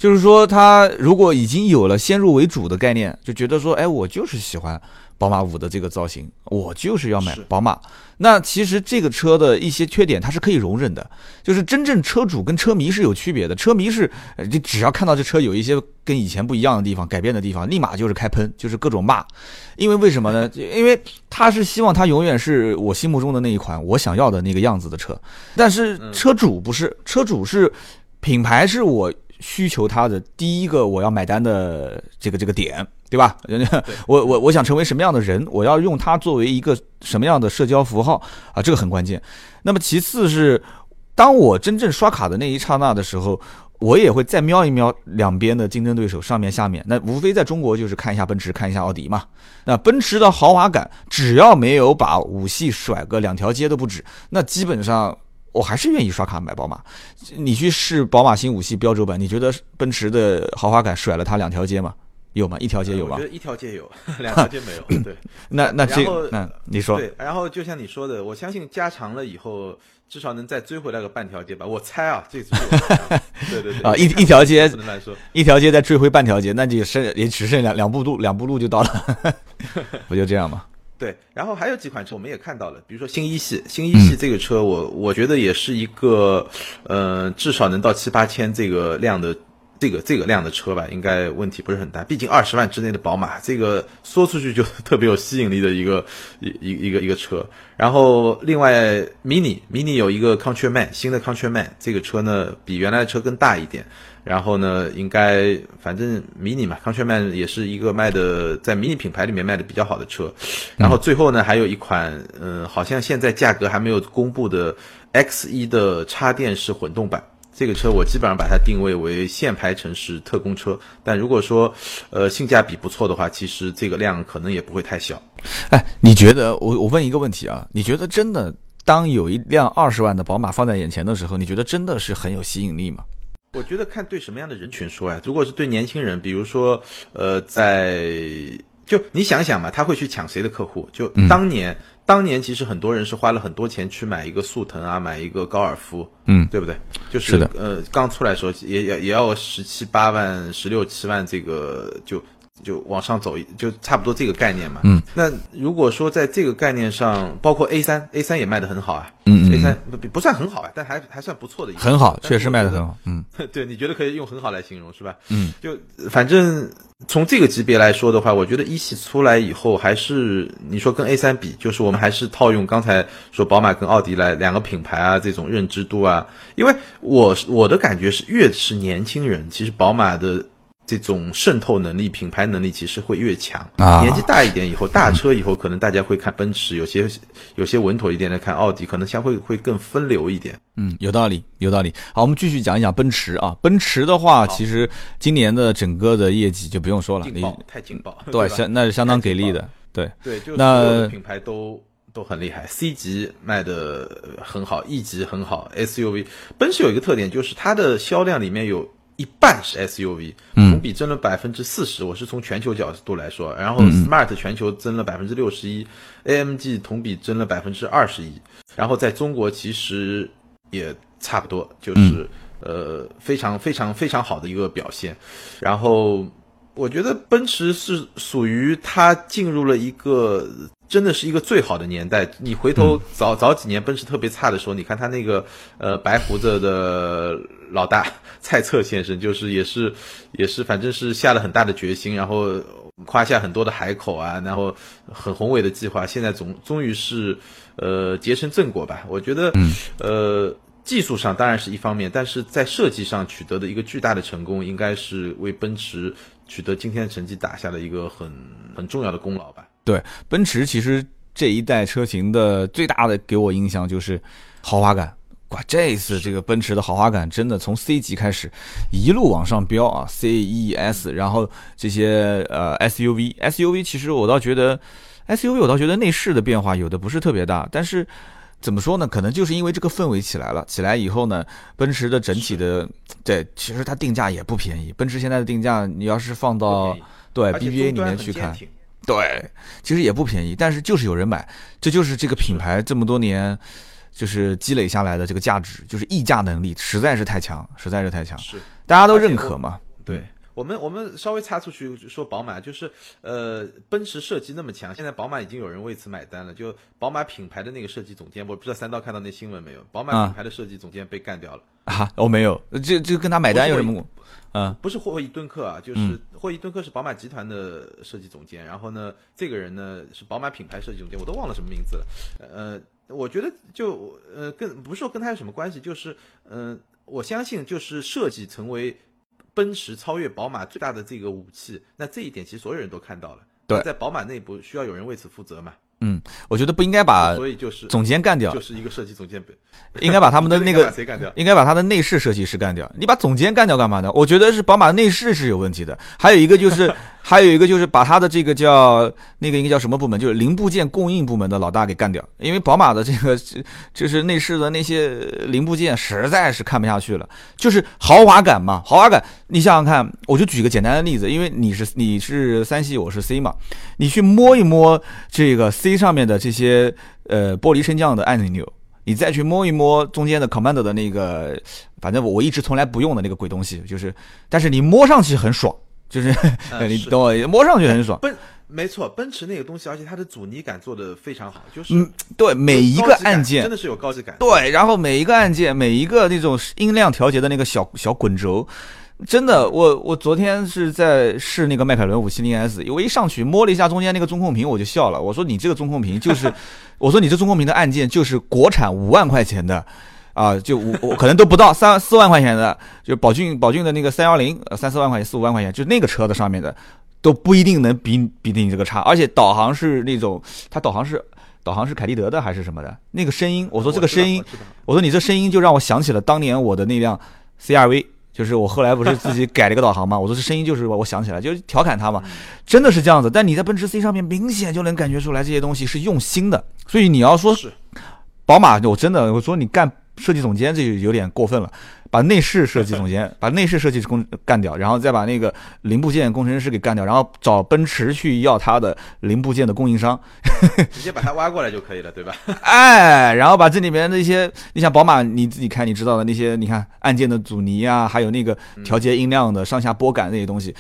Speaker 1: 就是说，他如果已经有了先入为主的概念，就觉得说，哎，我就是喜欢。宝马五的这个造型，我就是要买宝马。那其实这个车的一些缺点，它是可以容忍的。就是真正车主跟车迷是有区别的。车迷是，你只要看到这车有一些跟以前不一样的地方、改变的地方，立马就是开喷，就是各种骂。因为为什么呢？因为他是希望他永远是我心目中的那一款我想要的那个样子的车。但是车主不是，车主是品牌是我需求它的第一个我要买单的这个这个点。对吧？我我我想成为什么样的人？我要用它作为一个什么样的社交符号啊？这个很关键。那么其次是，当我真正刷卡的那一刹那的时候，我也会再瞄一瞄两边的竞争对手，上面下面。那无非在中国就是看一下奔驰，看一下奥迪嘛。那奔驰的豪华感，只要没有把五系甩个两条街都不止，那基本上我还是愿意刷卡买宝马。你去试宝马新五系标轴版，你觉得奔驰的豪华感甩了它两条街吗？有吗？一条街有吗？
Speaker 2: 我觉得一条街有，两条街没有。对，
Speaker 1: 那那这那你说
Speaker 2: 对，然后就像你说的，我相信加长了以后，至少能再追回来个半条街吧。我猜啊，这次对对对
Speaker 1: 啊，一一条街一条街再追回半条街，那就剩也只剩两两步路，两步路就到了，不就这样吗？
Speaker 2: 对，然后还有几款车我们也看到了，比如说新一系，新一系这个车，我我觉得也是一个呃，至少能到七八千这个量的。这个这个量的车吧，应该问题不是很大。毕竟二十万之内的宝马，这个说出去就 特别有吸引力的一个一一一个一个车。然后另外，mini mini 有一个 Countryman 新的 Countryman，这个车呢比原来的车更大一点。然后呢，应该反正 mini 嘛，Countryman 也是一个卖的在 mini 品牌里面卖的比较好的车。然后最后呢，还有一款，嗯，好像现在价格还没有公布的 X 一的插电式混动版。这个车我基本上把它定位为限牌城市特供车，但如果说，呃，性价比不错的话，其实这个量可能也不会太小。
Speaker 1: 哎，你觉得我我问一个问题啊？你觉得真的当有一辆二十万的宝马放在眼前的时候，你觉得真的是很有吸引力吗？
Speaker 2: 我觉得看对什么样的人群说呀。如果是对年轻人，比如说，呃，在就你想想嘛，他会去抢谁的客户？就当年。当年其实很多人是花了很多钱去买一个速腾啊，买一个高尔夫，
Speaker 1: 嗯，
Speaker 2: 对不对？就是呃，刚出来的时候也也也要十七八万、十六七万，这个就就往上走，就差不多这个概念嘛。
Speaker 1: 嗯，
Speaker 2: 那如果说在这个概念上，包括 A 三，A 三也卖的很好啊。
Speaker 1: 嗯
Speaker 2: ，A 三不不算很好啊，但还还算不错的。
Speaker 1: 很好，确实卖的很好。嗯，
Speaker 2: 对，你觉得可以用很好来形容是吧？
Speaker 1: 嗯，
Speaker 2: 就反正。从这个级别来说的话，我觉得一系出来以后，还是你说跟 A 三比，就是我们还是套用刚才说宝马跟奥迪来两个品牌啊，这种认知度啊，因为我我的感觉是，越是年轻人，其实宝马的。这种渗透能力、品牌能力其实会越强。
Speaker 1: 啊，
Speaker 2: 年纪大一点以后，大车以后，可能大家会看奔驰，有些有些稳妥一点的看奥迪，可能相会会更分流一点。
Speaker 1: 嗯，有道理，有道理。好，我们继续讲一讲奔驰啊。奔驰的话，其实今年的整个的业绩就不用说了，你
Speaker 2: 太劲爆，
Speaker 1: 对，相那是相当给力的。对
Speaker 2: 对，就
Speaker 1: 那
Speaker 2: 品牌都都很厉害，C 级卖的很好，E 级很好，SUV。奔驰有一个特点，就是它的销量里面有。一半是 SUV，同比增了百分之四十。我是从全球角度来说，然后 Smart 全球增了百分之六十一，AMG 同比增了百分之二十一。然后在中国其实也差不多，就是呃非常非常非常好的一个表现。然后我觉得奔驰是属于它进入了一个。真的是一个最好的年代。你回头早早几年奔驰特别差的时候，你看他那个呃白胡子的老大蔡策先生，就是也是也是，反正是下了很大的决心，然后夸下很多的海口啊，然后很宏伟的计划，现在总终于是呃结成正果吧。我觉得呃技术上当然是一方面，但是在设计上取得的一个巨大的成功，应该是为奔驰取得今天的成绩打下了一个很很重要的功劳吧。
Speaker 1: 对，奔驰其实这一代车型的最大的给我印象就是豪华感。哇，这一次这个奔驰的豪华感真的从 C 级开始一路往上飙啊，C、E、S，然后这些呃 SUV，SUV 其实我倒觉得 SUV 我倒觉得内饰的变化有的不是特别大，但是怎么说呢？可能就是因为这个氛围起来了，起来以后呢，奔驰的整体的对，其实它定价也不便宜。奔驰现在的定价，你要是放到对 BBA 里面去看。对，其实也不便宜，但是就是有人买，这就是这个品牌这么多年就是积累下来的这个价值，就是溢价能力实在是太强，实在是太强，
Speaker 2: 是
Speaker 1: 大家都认可嘛？
Speaker 2: 对我们，我们稍微插出去说宝马，就是呃，奔驰设计那么强，现在宝马已经有人为此买单了，就宝马品牌的那个设计总监，我不知道三刀看到那新闻没有？宝马品牌的设计总监被干掉了
Speaker 1: 啊？我没有，这这跟他买单有什么？嗯，
Speaker 2: 不是霍伊顿克啊，就是霍伊顿克是宝马集团的设计总监，然后呢，这个人呢是宝马品牌设计总监，我都忘了什么名字了。呃，我觉得就呃跟不是说跟他有什么关系，就是嗯，我相信就是设计成为奔驰超越宝马最大的这个武器，那这一点其实所有人都看到了。
Speaker 1: 对，
Speaker 2: 在宝马内部需要有人为此负责嘛。
Speaker 1: 嗯，我觉得不应该把
Speaker 2: 所以就是
Speaker 1: 总监干掉，
Speaker 2: 就是一个设计总监，
Speaker 1: 应该把他们的 那个
Speaker 2: 谁干掉？
Speaker 1: 应该把他的内饰设计师干掉。你把总监干掉干嘛呢？我觉得是宝马内饰是有问题的。还有一个就是，还有一个就是把他的这个叫那个应该叫什么部门，就是零部件供应部门的老大给干掉。因为宝马的这个就是内饰的那些零部件实在是看不下去了，就是豪华感嘛，豪华感。你想想看，我就举个简单的例子，因为你是你是三系，我是 C 嘛，你去摸一摸这个 C。上面的这些呃玻璃升降的按钮，你再去摸一摸中间的 command 的那个，反正我一直从来不用的那个鬼东西，就是，但是你摸上去很爽，就是 你懂我，摸上去很爽。
Speaker 2: 奔，没错，奔驰那个东西，而且它的阻尼感做的非常好，就是
Speaker 1: 嗯，对，每一个按键
Speaker 2: 真的是有高级感。
Speaker 1: 对，然后每一个按键，每一个那种音量调节的那个小小滚轴。真的，我我昨天是在试那个迈凯伦五七零 S，我一上去摸了一下中间那个中控屏，我就笑了。我说你这个中控屏就是，我说你这中控屏的按键就是国产五万块钱的，啊，就我我可能都不到三四万块钱的，就宝骏宝骏的那个三幺零，三四万块钱四五万块钱，就那个车子上面的都不一定能比比你这个差。而且导航是那种，它导航是导航是凯立德的还是什么的？那个声音，我说这个声音，我说你这声音就让我想起了当年我的那辆 CRV。就是我后来不是自己改了个导航嘛，我说这声音就是我想起来，就调侃他嘛，真的是这样子。但你在奔驰 C 上面明显就能感觉出来这些东西是用心的，所以你要说是宝马，我真的我说你干设计总监这就有点过分了。把内饰设计总监，把内饰设计工干掉，然后再把那个零部件工程师给干掉，然后找奔驰去要他的零部件的供应商，
Speaker 2: 直接把他挖过来就可以了，对吧？
Speaker 1: 哎，然后把这里面那些，你像宝马，你自己看，你知道的那些，你看按键的阻尼啊，还有那个调节音量的上下拨杆那些东西，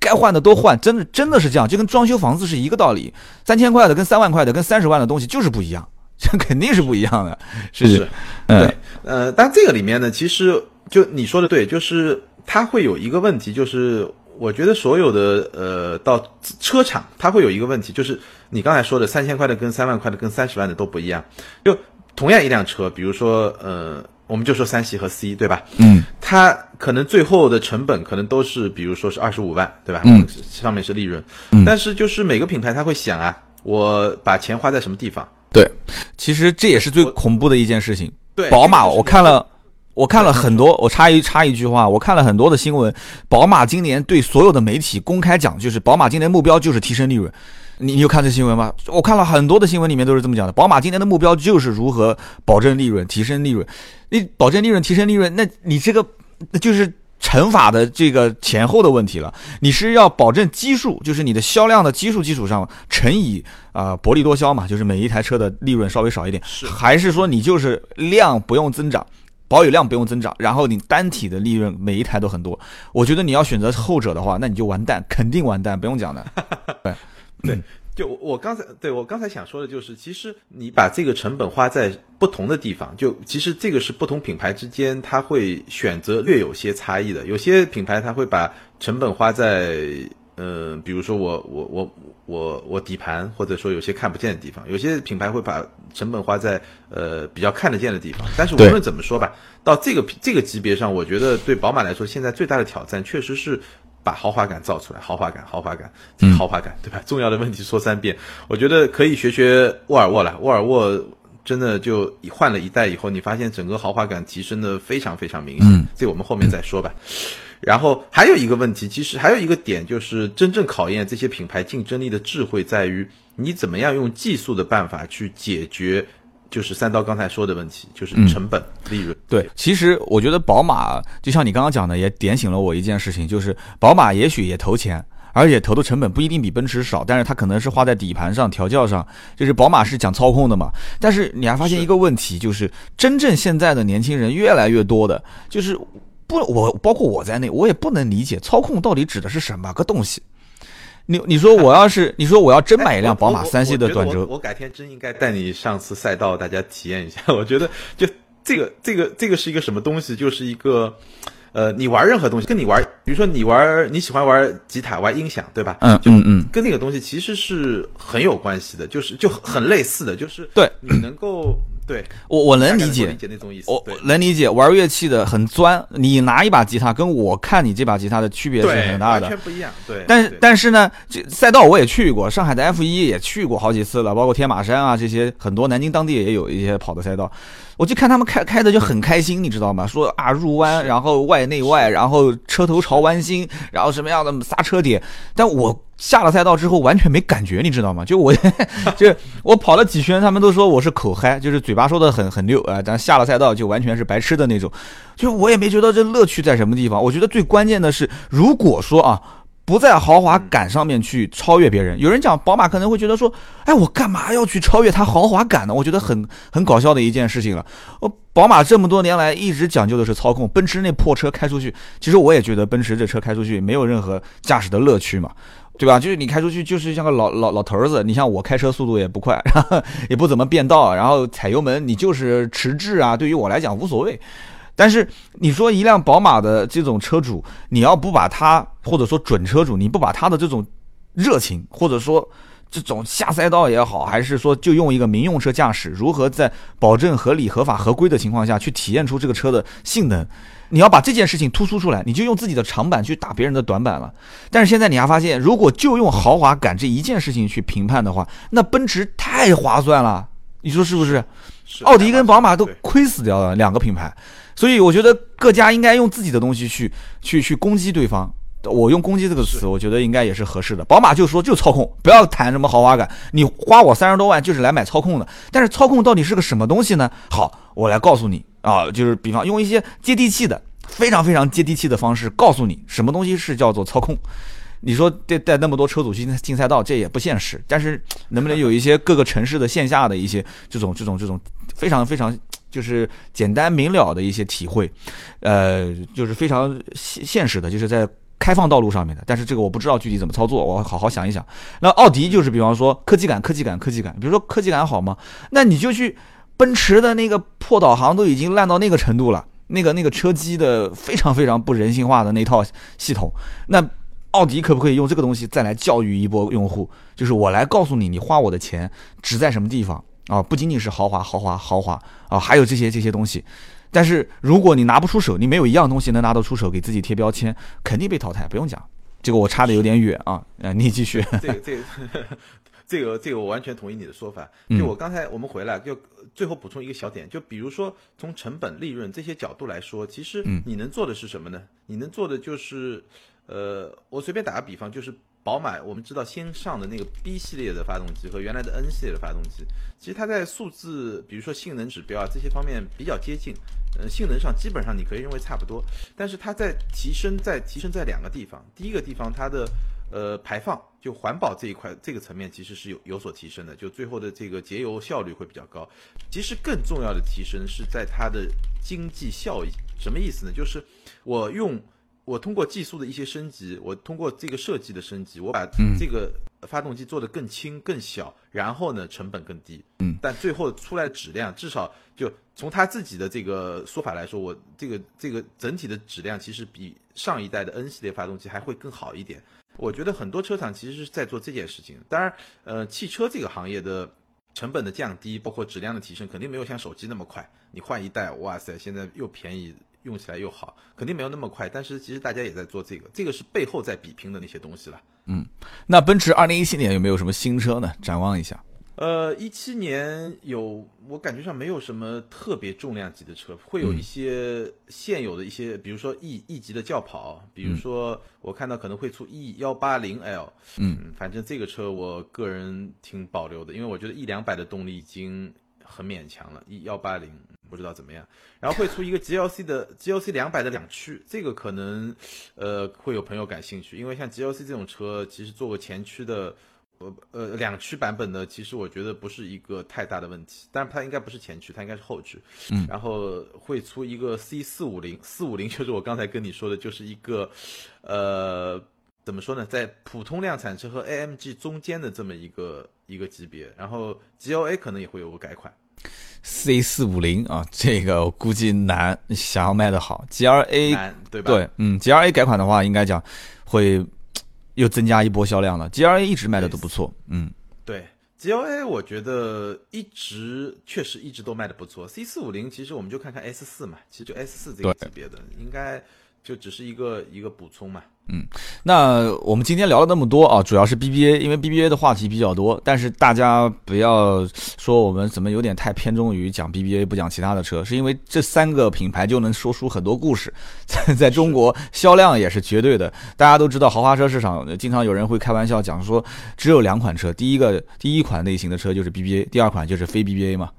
Speaker 1: 该换的都换，真的真的是这样，就跟装修房子是一个道理，三千块的跟三万块的跟三十万的东西就是不一样，这肯定是不一样的，是
Speaker 2: 不是？对，呃，但这个里面呢，其实。就你说的对，就是它会有一个问题，就是我觉得所有的呃到车厂，它会有一个问题，就是你刚才说的三千块的跟三万块的跟三十万的都不一样。就同样一辆车，比如说呃，我们就说三系和 C，对吧？
Speaker 1: 嗯，
Speaker 2: 它可能最后的成本可能都是，比如说是二十五万，对吧？
Speaker 1: 嗯，
Speaker 2: 上面是利润。
Speaker 1: 嗯，
Speaker 2: 但是就是每个品牌它会想啊，我把钱花在什么地方？
Speaker 1: 对，其实这也是最恐怖的一件事情。
Speaker 2: 对，
Speaker 1: 宝马我看了。我看了很多，我插一插一句话，我看了很多的新闻。宝马今年对所有的媒体公开讲，就是宝马今年目标就是提升利润。你你有看这新闻吗？我看了很多的新闻，里面都是这么讲的。宝马今年的目标就是如何保证利润、提升利润。你保证利润、提升利润，那你这个那就是乘法的这个前后的问题了。你是要保证基数，就是你的销量的基数基础上乘以啊薄利多销嘛，就是每一台车的利润稍微少一点，还是说你就是量不用增长？保有量不用增长，然后你单体的利润每一台都很多。我觉得你要选择后者的话，那你就完蛋，肯定完蛋，不用讲的。对，
Speaker 2: 对，就我刚才对我刚才想说的就是，其实你把这个成本花在不同的地方，就其实这个是不同品牌之间它会选择略有些差异的。有些品牌它会把成本花在。嗯，比如说我我我我我底盘，或者说有些看不见的地方，有些品牌会把成本花在呃比较看得见的地方。但是无论怎么说吧，到这个这个级别上，我觉得对宝马来说，现在最大的挑战确实是把豪华感造出来，豪华感，豪华感，豪华感，对吧？重要的问题说三遍，我觉得可以学学沃尔沃了。沃尔沃真的就换了一代以后，你发现整个豪华感提升的非常非常明显。这我们后面再说吧。然后还有一个问题，其实还有一个点，就是真正考验这些品牌竞争力的智慧，在于你怎么样用技术的办法去解决，就是三刀刚才说的问题，就是成本、利润。
Speaker 1: 对，其实我觉得宝马就像你刚刚讲的，也点醒了我一件事情，就是宝马也许也投钱，而且投的成本不一定比奔驰少，但是它可能是花在底盘上、调教上。就是宝马是讲操控的嘛，但是你还发现一个问题，就是真正现在的年轻人越来越多的，就是。不，我包括我在内，我也不能理解操控到底指的是什么个东西。你你说我要是你说我要真买一辆宝马三系的短轴，
Speaker 2: 我改天真应该带你上次赛道，大家体验一下。我觉得就这个这个这个是一个什么东西？就是一个呃，你玩任何东西，跟你玩，比如说你玩你喜欢玩吉他、玩音响，对吧？
Speaker 1: 嗯嗯嗯，
Speaker 2: 跟那个东西其实是很有关系的，就是就很类似的，就是
Speaker 1: 对
Speaker 2: 你能够。对
Speaker 1: 我我能理解，我能理解玩乐器的很钻。你拿一把吉他，跟我看你这把吉他的区别是很大的，
Speaker 2: 完全不一样。对，
Speaker 1: 但是但是呢，这赛道我也去过，上海的 F 一也去过好几次了，包括天马山啊这些，很多南京当地也有一些跑的赛道。我就看他们开开的就很开心，你知道吗？说啊入弯，然后外内外，然后车头朝弯心，然后什么样的刹车点。但我下了赛道之后完全没感觉，你知道吗？就我就我跑了几圈，他们都说我是口嗨，就是嘴巴说的很很溜啊，但下了赛道就完全是白痴的那种。就我也没觉得这乐趣在什么地方。我觉得最关键的是，如果说啊。不在豪华感上面去超越别人。有人讲宝马可能会觉得说，哎，我干嘛要去超越它豪华感呢？我觉得很很搞笑的一件事情了。呃，宝马这么多年来一直讲究的是操控，奔驰那破车开出去，其实我也觉得奔驰这车开出去没有任何驾驶的乐趣嘛，对吧？就是你开出去就是像个老老老头子，你像我开车速度也不快，然后也不怎么变道，然后踩油门你就是迟滞啊，对于我来讲无所谓。但是你说一辆宝马的这种车主，你要不把他或者说准车主，你不把他的这种热情或者说这种下赛道也好，还是说就用一个民用车驾驶，如何在保证合理、合法、合规的情况下去体验出这个车的性能，你要把这件事情突出出来，你就用自己的长板去打别人的短板了。但是现在你还发现，如果就用豪华感这一件事情去评判的话，那奔驰太划算了，你说是不是？奥迪跟宝马都亏死掉了两个品牌，所以我觉得各家应该用自己的东西去去去攻击对方。我用“攻击”这个词，我觉得应该也是合适的。宝马就说就操控，不要谈什么豪华感，你花我三十多万就是来买操控的。但是操控到底是个什么东西呢？好，我来告诉你啊，就是比方用一些接地气的、非常非常接地气的方式告诉你什么东西是叫做操控。你说带带那么多车主去进赛道，这也不现实。但是能不能有一些各个城市的线下的一些这种这种这种非常非常就是简单明了的一些体会，呃，就是非常现现实的，就是在开放道路上面的。但是这个我不知道具体怎么操作，我好好想一想。那奥迪就是比方说科技感、科技感、科技感，比如说科技感好吗？那你就去奔驰的那个破导航都已经烂到那个程度了，那个那个车机的非常非常不人性化的那套系统，那。奥迪可不可以用这个东西再来教育一波用户？就是我来告诉你，你花我的钱值在什么地方啊？不仅仅是豪华、豪华、豪华啊，还有这些这些东西。但是如果你拿不出手，你没有一样东西能拿得出手，给自己贴标签，肯定被淘汰。不用讲，这个我差的有点远啊。呃，你继续。
Speaker 2: 这个这个 这个这个我完全同意你的说法。
Speaker 1: 嗯
Speaker 2: 就我刚才我们回来，就最后补充一个小点，就比如说从成本、利润这些角度来说，其实
Speaker 1: 嗯
Speaker 2: 你能做的是什么呢？你能做的就是，呃，我随便打个比方，就是宝马，我们知道先上的那个 B 系列的发动机和原来的 N 系列的发动机，其实它在数字，比如说性能指标啊这些方面比较接近。呃，性能上基本上你可以认为差不多，但是它在提升，在提升在两个地方。第一个地方，它的呃排放，就环保这一块这个层面其实是有有所提升的，就最后的这个节油效率会比较高。其实更重要的提升是在它的经济效益。什么意思呢？就是我用我通过技术的一些升级，我通过这个设计的升级，我把这个发动机做得更轻、更小，然后呢成本更低。
Speaker 1: 嗯，
Speaker 2: 但最后出来的质量，至少就从他自己的这个说法来说，我这个这个整体的质量其实比上一代的 N 系列发动机还会更好一点。我觉得很多车厂其实是在做这件事情。当然，呃，汽车这个行业的成本的降低，包括质量的提升，肯定没有像手机那么快。你换一代，哇塞，现在又便宜，用起来又好，肯定没有那么快。但是其实大家也在做这个，这个是背后在比拼的那些东西了。
Speaker 1: 嗯那奔驰二零一七年有没有什么新车呢？展望一下。
Speaker 2: 呃，一七年有，我感觉上没有什么特别重量级的车，会有一些现有的一些，比如说 E E 级的轿跑，比如说我看到可能会出 E 幺八零 L，
Speaker 1: 嗯，
Speaker 2: 反正这个车我个人挺保留的，因为我觉得 E 两百的动力已经很勉强了，E 幺八零不知道怎么样，然后会出一个 GLC 的 GLC 两百的两驱，这个可能呃会有朋友感兴趣，因为像 GLC 这种车，其实做个前驱的。呃呃，两驱版本的其实我觉得不是一个太大的问题，但是它应该不是前驱，它应该是后驱。
Speaker 1: 嗯，
Speaker 2: 然后会出一个 C 四五零，四五零就是我刚才跟你说的，就是一个，呃，怎么说呢，在普通量产车和 AMG 中间的这么一个一个级别。然后 GLA 可能也会有个改款。
Speaker 1: C 四五零啊，这个我估计难，想要卖的好。G
Speaker 2: R A 对吧？
Speaker 1: 对，嗯，G R A 改款的话，应该讲会又增加一波销量了。G R A 一直卖的都不错，嗯，
Speaker 2: 对 GLA 我觉得一直确实一直都卖的不错。C 四五零其实我们就看看 S 四嘛，其实就 S 四这个级别的，应该就只是一个一个补充嘛。
Speaker 1: 嗯那我们今天聊了那么多啊，主要是 BBA，因为 BBA 的话题比较多，但是大家不要说我们怎么有点太偏重于讲 BBA 不讲其他的车，是因为这三个品牌就能说出很多故事，在在中国销量也是绝对的。大家都知道豪华车市场，呃经常有人会开玩笑讲说，只有两款车，第一个第一款类型的车就是 BBA，第二款就是非 BBA 嘛。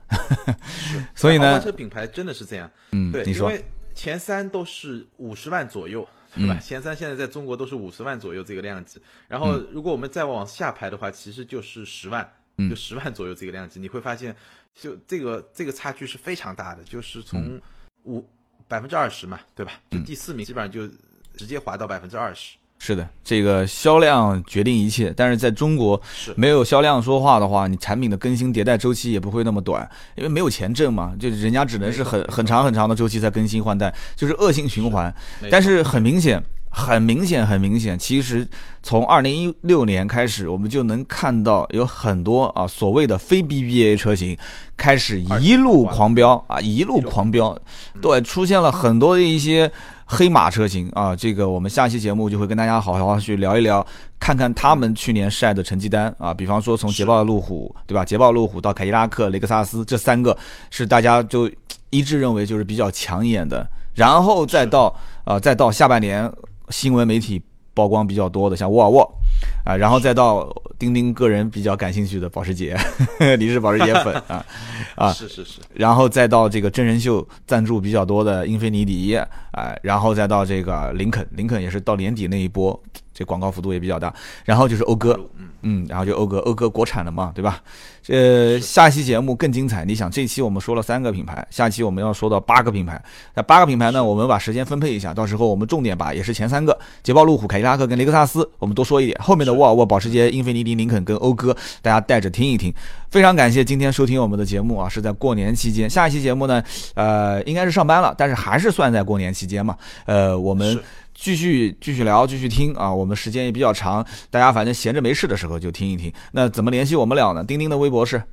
Speaker 1: 所以呢
Speaker 2: 豪华，车品牌真的是这样。嗯对，，
Speaker 1: 嗯你说，
Speaker 2: 因为前三都是五十万左右，对吧？
Speaker 1: 嗯
Speaker 2: 前三现在在中国都是五十万左右这个量级，然后如果我们再往下排的话，其实就是十万，
Speaker 1: 嗯。
Speaker 2: 就十万左右这个量级，你会发现，就这个这个差距是非常大的，就是从五百分之二十嘛，对吧？就
Speaker 1: 嗯。
Speaker 2: 第四名基本上就直接滑到百分之二十。
Speaker 1: 是的，这个销量决定一切，但是在中国
Speaker 2: 是。
Speaker 1: 没有销量说话的话，你产品的更新迭代周期也不会那么短，因为没有钱挣嘛，就人家只能是很很长很长的周期在更新换代，就是恶性循环。但是很明显，很明显，很明显，其实从二零一六年开始，我们就能看到有很多啊所谓的非 BBA 车型开始一路狂飙啊，一路狂飙，对，出现了很多的一些黑马车型啊。这个我们下期节目就会跟大家好好去聊一聊，看看他们去年晒的成绩单啊。比方说从捷豹路虎，对吧？捷豹路虎到凯迪拉克、雷克萨斯这三个是大家就一致认为就是比较抢眼的，然后再到啊、再到下半年新闻媒体曝光比较多的，像沃尔沃啊，然后再到丁丁个人比较感兴趣的保时捷，你是保时捷粉啊 啊，
Speaker 2: 是是是，
Speaker 1: 然后再到这个真人秀赞助比较多的英菲尼迪，哎、然后再到这个林肯，林肯也是到年底那一波，这广告幅度也比较大，然后就是讴歌，
Speaker 2: 嗯，
Speaker 1: 嗯，然后就讴歌，讴歌国产的嘛，对吧？呃，下期节目更精彩。你想，这期我们说了三个品牌，下期我们要说到八个品牌。那八个品牌呢，我们把时间分配一下，到时候我们重点把也是前三个，捷豹、路虎、凯迪拉克跟雷克萨斯，我们多说一点。后面的沃尔沃、保时捷、英菲尼迪、林肯跟讴歌，大家带着听一听。非常感谢今天收听我们的节目啊，是在过年期间。下一期节目呢，呃，应该是上班了，但是还是算在过年期间嘛。呃，我们
Speaker 2: 是
Speaker 1: 继续继续聊，继续听啊，我们时间也比较长，大家反正闲着没事的时候就听一听。那怎么联系我们俩呢？钉钉的微博是。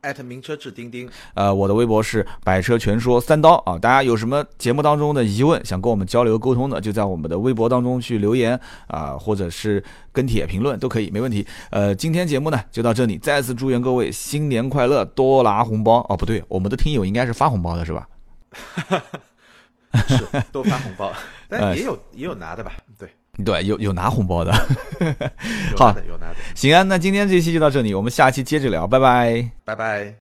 Speaker 2: 艾特名车志钉钉，
Speaker 1: 呃，我的微博是百车全说三刀啊，大家有什么节目当中的疑问，想跟我们交流沟通的，就在我们的微博当中去留言啊、或者是跟帖评论都可以，没问题。呃，今天节目呢就到这里，再次祝愿各位新年快乐，多拿红包哦，不对，我们的听友应该是发红包的是吧？
Speaker 2: 是多发红包，
Speaker 1: 哎
Speaker 2: 但也有也有拿的吧？对，
Speaker 1: 对，有有拿红包的。
Speaker 2: 有
Speaker 1: 好
Speaker 2: 有拿的，
Speaker 1: 行啊，那今天这期就到这里，我们下期接着聊，拜拜。
Speaker 2: 拜拜。